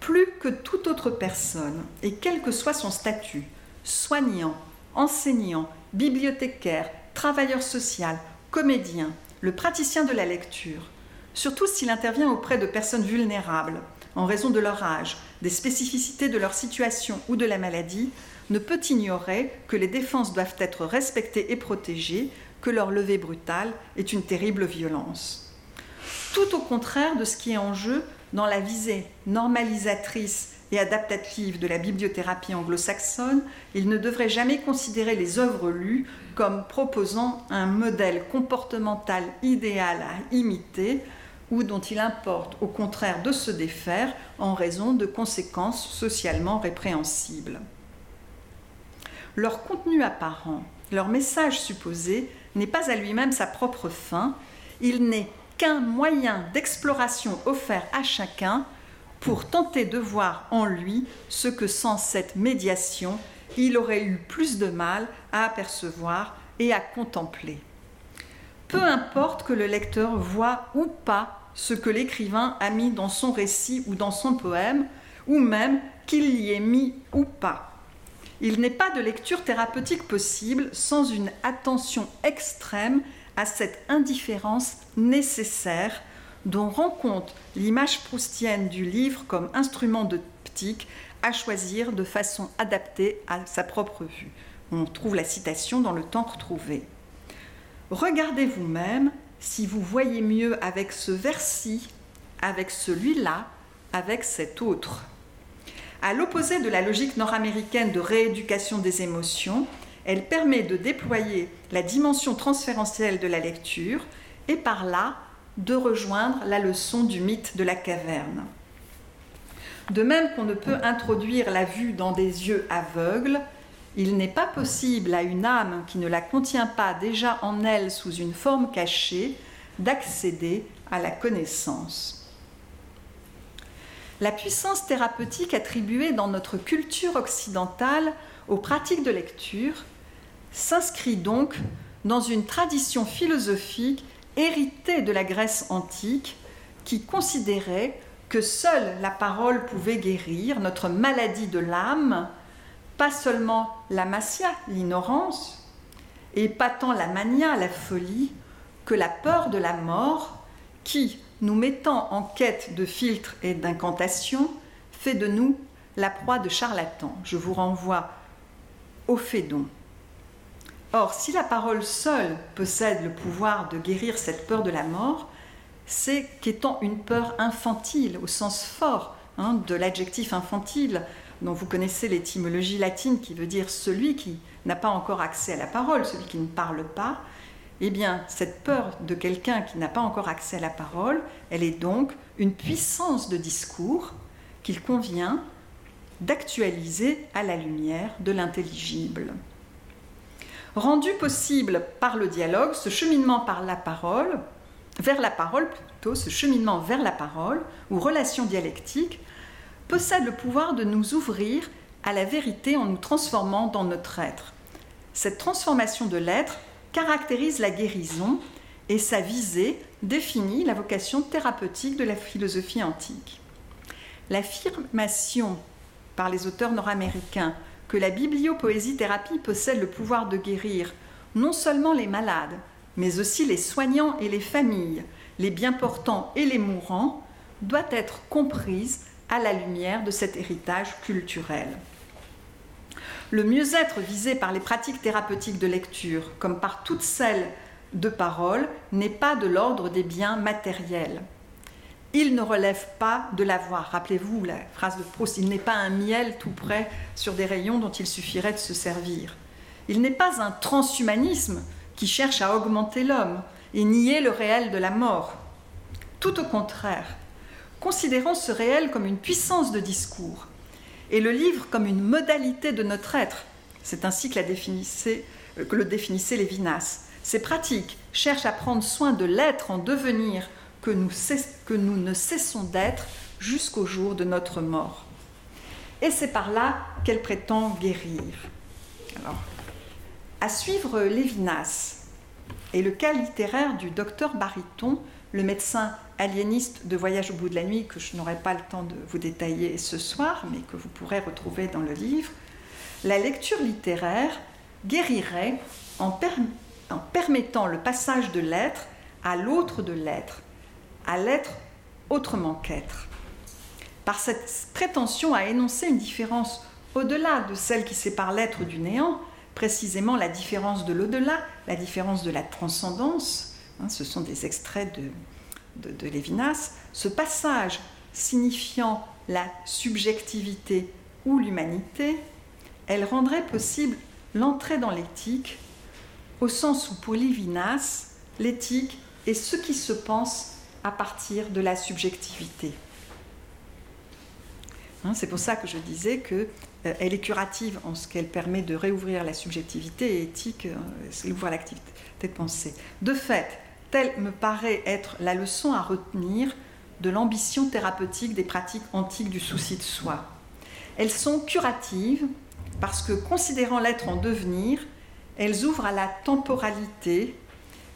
Plus que toute autre personne, et quel que soit son statut, soignant, enseignant, bibliothécaire, travailleur social, comédien, le praticien de la lecture, surtout s'il intervient auprès de personnes vulnérables, en raison de leur âge, des spécificités de leur situation ou de la maladie, ne peut ignorer que les défenses doivent être respectées et protégées, que leur levée brutale est une terrible violence. Tout au contraire de ce qui est en jeu dans la visée normalisatrice et adaptative de la bibliothérapie anglo-saxonne, il ne devrait jamais considérer les œuvres lues comme proposant un modèle comportemental idéal à imiter ou dont il importe au contraire de se défaire en raison de conséquences socialement répréhensibles. Leur contenu apparent, leur message supposé n'est pas à lui-même sa propre fin, il n'est qu'un moyen d'exploration offert à chacun pour tenter de voir en lui ce que sans cette médiation, il aurait eu plus de mal à apercevoir et à contempler. Peu importe que le lecteur voit ou pas ce que l'écrivain a mis dans son récit ou dans son poème, ou même qu'il y ait mis ou pas. Il n'est pas de lecture thérapeutique possible sans une attention extrême à cette indifférence nécessaire dont rend compte l'image proustienne du livre comme instrument d'optique à choisir de façon adaptée à sa propre vue. On trouve la citation dans le temps retrouvé. Regardez vous-même si vous voyez mieux avec ce vers-ci, avec celui-là, avec cet autre. À l'opposé de la logique nord-américaine de rééducation des émotions, elle permet de déployer la dimension transférentielle de la lecture et par là de rejoindre la leçon du mythe de la caverne. De même qu'on ne peut introduire la vue dans des yeux aveugles, il n'est pas possible à une âme qui ne la contient pas déjà en elle sous une forme cachée d'accéder à la connaissance. La puissance thérapeutique attribuée dans notre culture occidentale aux pratiques de lecture s'inscrit donc dans une tradition philosophique hérité de la Grèce antique qui considérait que seule la parole pouvait guérir notre maladie de l'âme, pas seulement la massia, l'ignorance, et pas tant la mania, la folie, que la peur de la mort, qui, nous mettant en quête de filtres et d'incantations, fait de nous la proie de charlatans. Je vous renvoie au Fédon. Or, si la parole seule possède le pouvoir de guérir cette peur de la mort, c'est qu'étant une peur infantile, au sens fort hein, de l'adjectif infantile, dont vous connaissez l'étymologie latine qui veut dire celui qui n'a pas encore accès à la parole, celui qui ne parle pas, eh bien, cette peur de quelqu'un qui n'a pas encore accès à la parole, elle est donc une puissance de discours qu'il convient d'actualiser à la lumière de l'intelligible. Rendu possible par le dialogue, ce cheminement par la parole, vers la parole plutôt, ce cheminement vers la parole ou relation dialectique, possède le pouvoir de nous ouvrir à la vérité en nous transformant dans notre être. Cette transformation de l'être caractérise la guérison et sa visée définit la vocation thérapeutique de la philosophie antique. L'affirmation par les auteurs nord-américains que la bibliopoésie-thérapie possède le pouvoir de guérir non seulement les malades, mais aussi les soignants et les familles, les bien portants et les mourants, doit être comprise à la lumière de cet héritage culturel. Le mieux-être visé par les pratiques thérapeutiques de lecture, comme par toutes celles de parole, n'est pas de l'ordre des biens matériels il ne relève pas de l'avoir. Rappelez-vous la phrase de Proust, il n'est pas un miel tout près sur des rayons dont il suffirait de se servir. Il n'est pas un transhumanisme qui cherche à augmenter l'homme et nier le réel de la mort. Tout au contraire, considérant ce réel comme une puissance de discours et le livre comme une modalité de notre être. C'est ainsi que, euh, le définissait Lévinas. Ces pratiques cherchent à prendre soin de l'être en devenir que nous, que nous ne cessons d'être jusqu'au jour de notre mort. Et c'est par là qu'elle prétend guérir. Alors, à suivre Lévinas et le cas littéraire du docteur Bariton, le médecin aliéniste de Voyage au bout de la nuit, que je n'aurai pas le temps de vous détailler ce soir, mais que vous pourrez retrouver dans le livre, la lecture littéraire guérirait en, en permettant le passage de l'être à l'autre de l'être, à l'être autrement qu'être. Par cette prétention à énoncer une différence au-delà de celle qui sépare l'être du néant, précisément la différence de l'au-delà, la différence de la transcendance, hein, ce sont des extraits de, de Lévinas, ce passage signifiant la subjectivité ou l'humanité, elle rendrait possible l'entrée dans l'éthique, au sens où pour Lévinas, l'éthique est ce qui se pense à partir de la subjectivité. Hein, c'est pour ça que je disais qu'elle euh, est curative en ce qu'elle permet de réouvrir la subjectivité et éthique, euh, c'est l'ouvrir l'activité de pensée. De fait, telle me paraît être la leçon à retenir de l'ambition thérapeutique des pratiques antiques du souci de soi. Elles sont curatives parce que, considérant l'être en devenir, elles ouvrent à la temporalité,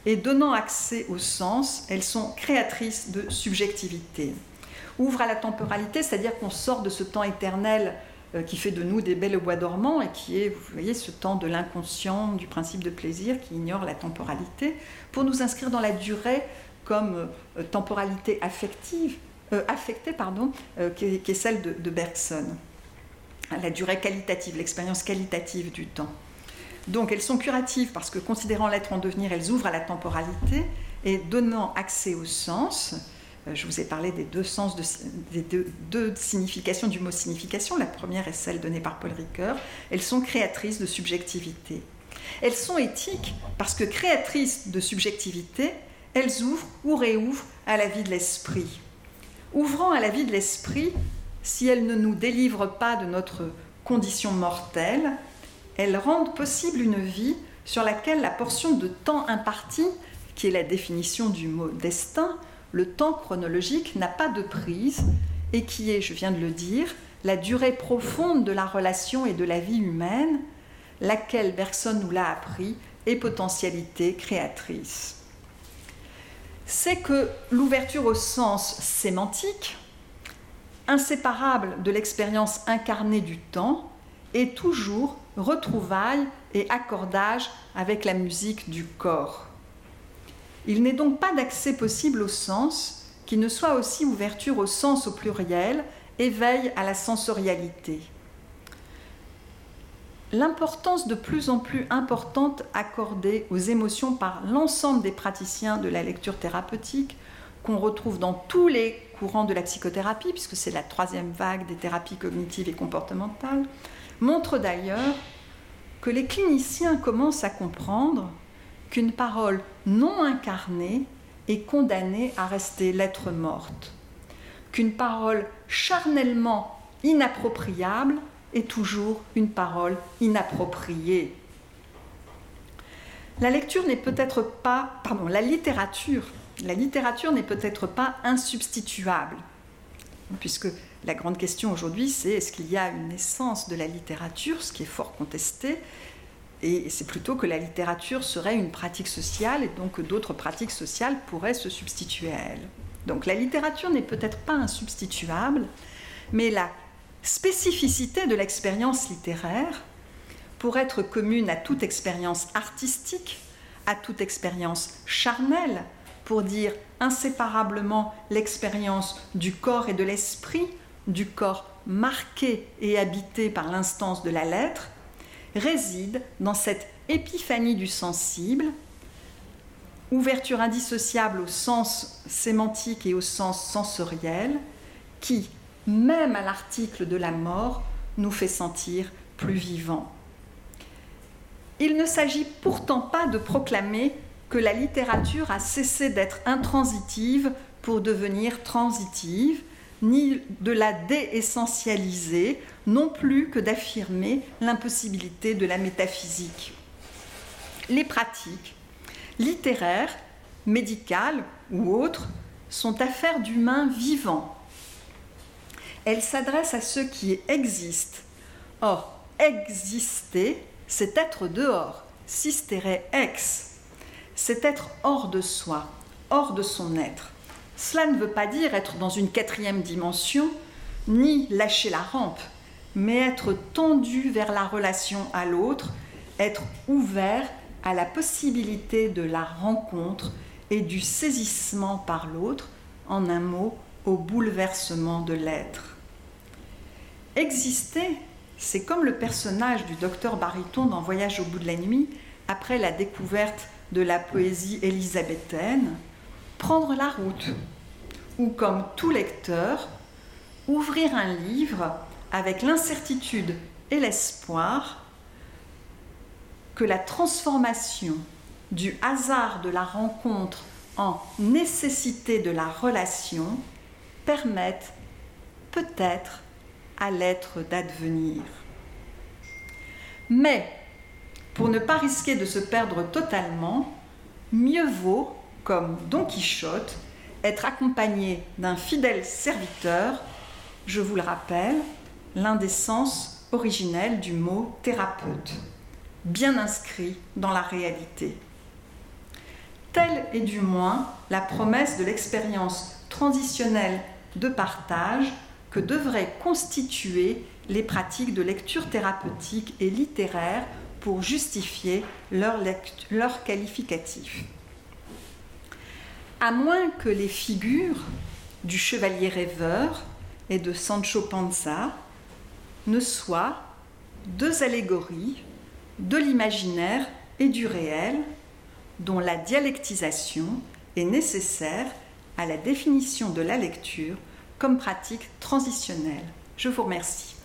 et donnant accès au sens, elles sont créatrices de subjectivité. Ouvre à la temporalité, c'est-à-dire qu'on sort de ce temps éternel euh, qui fait de nous des belles bois dormants et qui est, vous voyez, ce temps de l'inconscient, du principe de plaisir qui ignore la temporalité, pour nous inscrire dans la durée comme euh, temporalité affective, euh, affectée, pardon, qui est, celle de, Bergson. La durée qualitative, l'expérience qualitative du temps. Donc elles sont curatives parce que considérant l'être en devenir, elles ouvrent à la temporalité et donnant accès au sens. Euh, je vous ai parlé des deux sens, des deux, significations du mot signification. La première est celle donnée par Paul Ricoeur. Elles sont créatrices de subjectivité. Elles sont éthiques parce que créatrices de subjectivité, elles ouvrent ou réouvrent à la vie de l'esprit. Ouvrant à la vie de l'esprit, si elles ne nous délivrent pas de notre condition mortelle, elles rendent possible une vie sur laquelle la portion de temps imparti, qui est la définition du mot destin, le temps chronologique n'a pas de prise et qui est, je viens de le dire, la durée profonde de la relation et de la vie humaine, laquelle, Bergson nous l'a appris, est potentialité créatrice. C'est que l'ouverture au sens sémantique, inséparable de l'expérience incarnée du temps, est toujours retrouvailles et accordage avec la musique du corps. Il n'est donc pas d'accès possible au sens qui ne soit aussi ouverture au sens au pluriel, éveil à la sensorialité. L'importance de plus en plus importante accordée aux émotions par l'ensemble des praticiens de la lecture thérapeutique, qu'on retrouve dans tous les courants de la psychothérapie, puisque c'est la troisième vague des thérapies cognitives et comportementales, montre d'ailleurs que les cliniciens commencent à comprendre qu'une parole non incarnée est condamnée à rester lettre morte, qu'une parole charnellement inappropriable est toujours une parole inappropriée. La lecture n'est peut-être pas, pardon, la littérature, la littérature n'est peut-être pas insubstituable, puisque la grande question aujourd'hui, c'est est-ce qu'il y a une essence de la littérature, ce qui est fort contesté, et c'est plutôt que la littérature serait une pratique sociale et donc d'autres pratiques sociales pourraient se substituer à elle. Donc la littérature n'est peut-être pas insubstituable, mais la spécificité de l'expérience littéraire, pour être commune à toute expérience artistique, à toute expérience charnelle, pour dire inséparablement l'expérience du corps et de l'esprit, du corps marqué et habité par l'instance de la lettre, réside dans cette épiphanie du sensible, ouverture indissociable au sens sémantique et au sens sensoriel, qui, même à l'article de la mort, nous fait sentir plus vivants. Il ne s'agit pourtant pas de proclamer que la littérature a cessé d'être intransitive pour devenir transitive, ni de la déessentialiser, non plus que d'affirmer l'impossibilité de la métaphysique. Les pratiques littéraires, médicales ou autres sont affaires d'humains vivants. Elles s'adressent à ceux qui existent. Or, exister, c'est être dehors, sistere ex, c'est être hors de soi, hors de son être. Cela ne veut pas dire être dans une quatrième dimension, ni lâcher la rampe, mais être tendu vers la relation à l'autre, être ouvert à la possibilité de la rencontre et du saisissement par l'autre, en un mot, au bouleversement de l'être. Exister, c'est comme le personnage du docteur Bariton dans Voyage au bout de la nuit, après la découverte de la poésie élisabéthaine, prendre la route, ou comme tout lecteur, ouvrir un livre avec l'incertitude et l'espoir que la transformation du hasard de la rencontre en nécessité de la relation permette peut-être à l'être d'advenir. Mais, pour ne pas risquer de se perdre totalement, mieux vaut, comme Don Quichotte, être accompagné d'un fidèle serviteur, je vous le rappelle, l'un des sens originels du mot thérapeute, bien inscrit dans la réalité. Telle est du moins la promesse de l'expérience transitionnelle de partage que devraient constituer les pratiques de lecture thérapeutique et littéraire pour justifier leur, leur qualificatif. À moins que les figures du chevalier rêveur et de Sancho Panza ne soient deux allégories de l'imaginaire et du réel dont la dialectisation est nécessaire à la définition de la lecture comme pratique transitionnelle. Je vous remercie.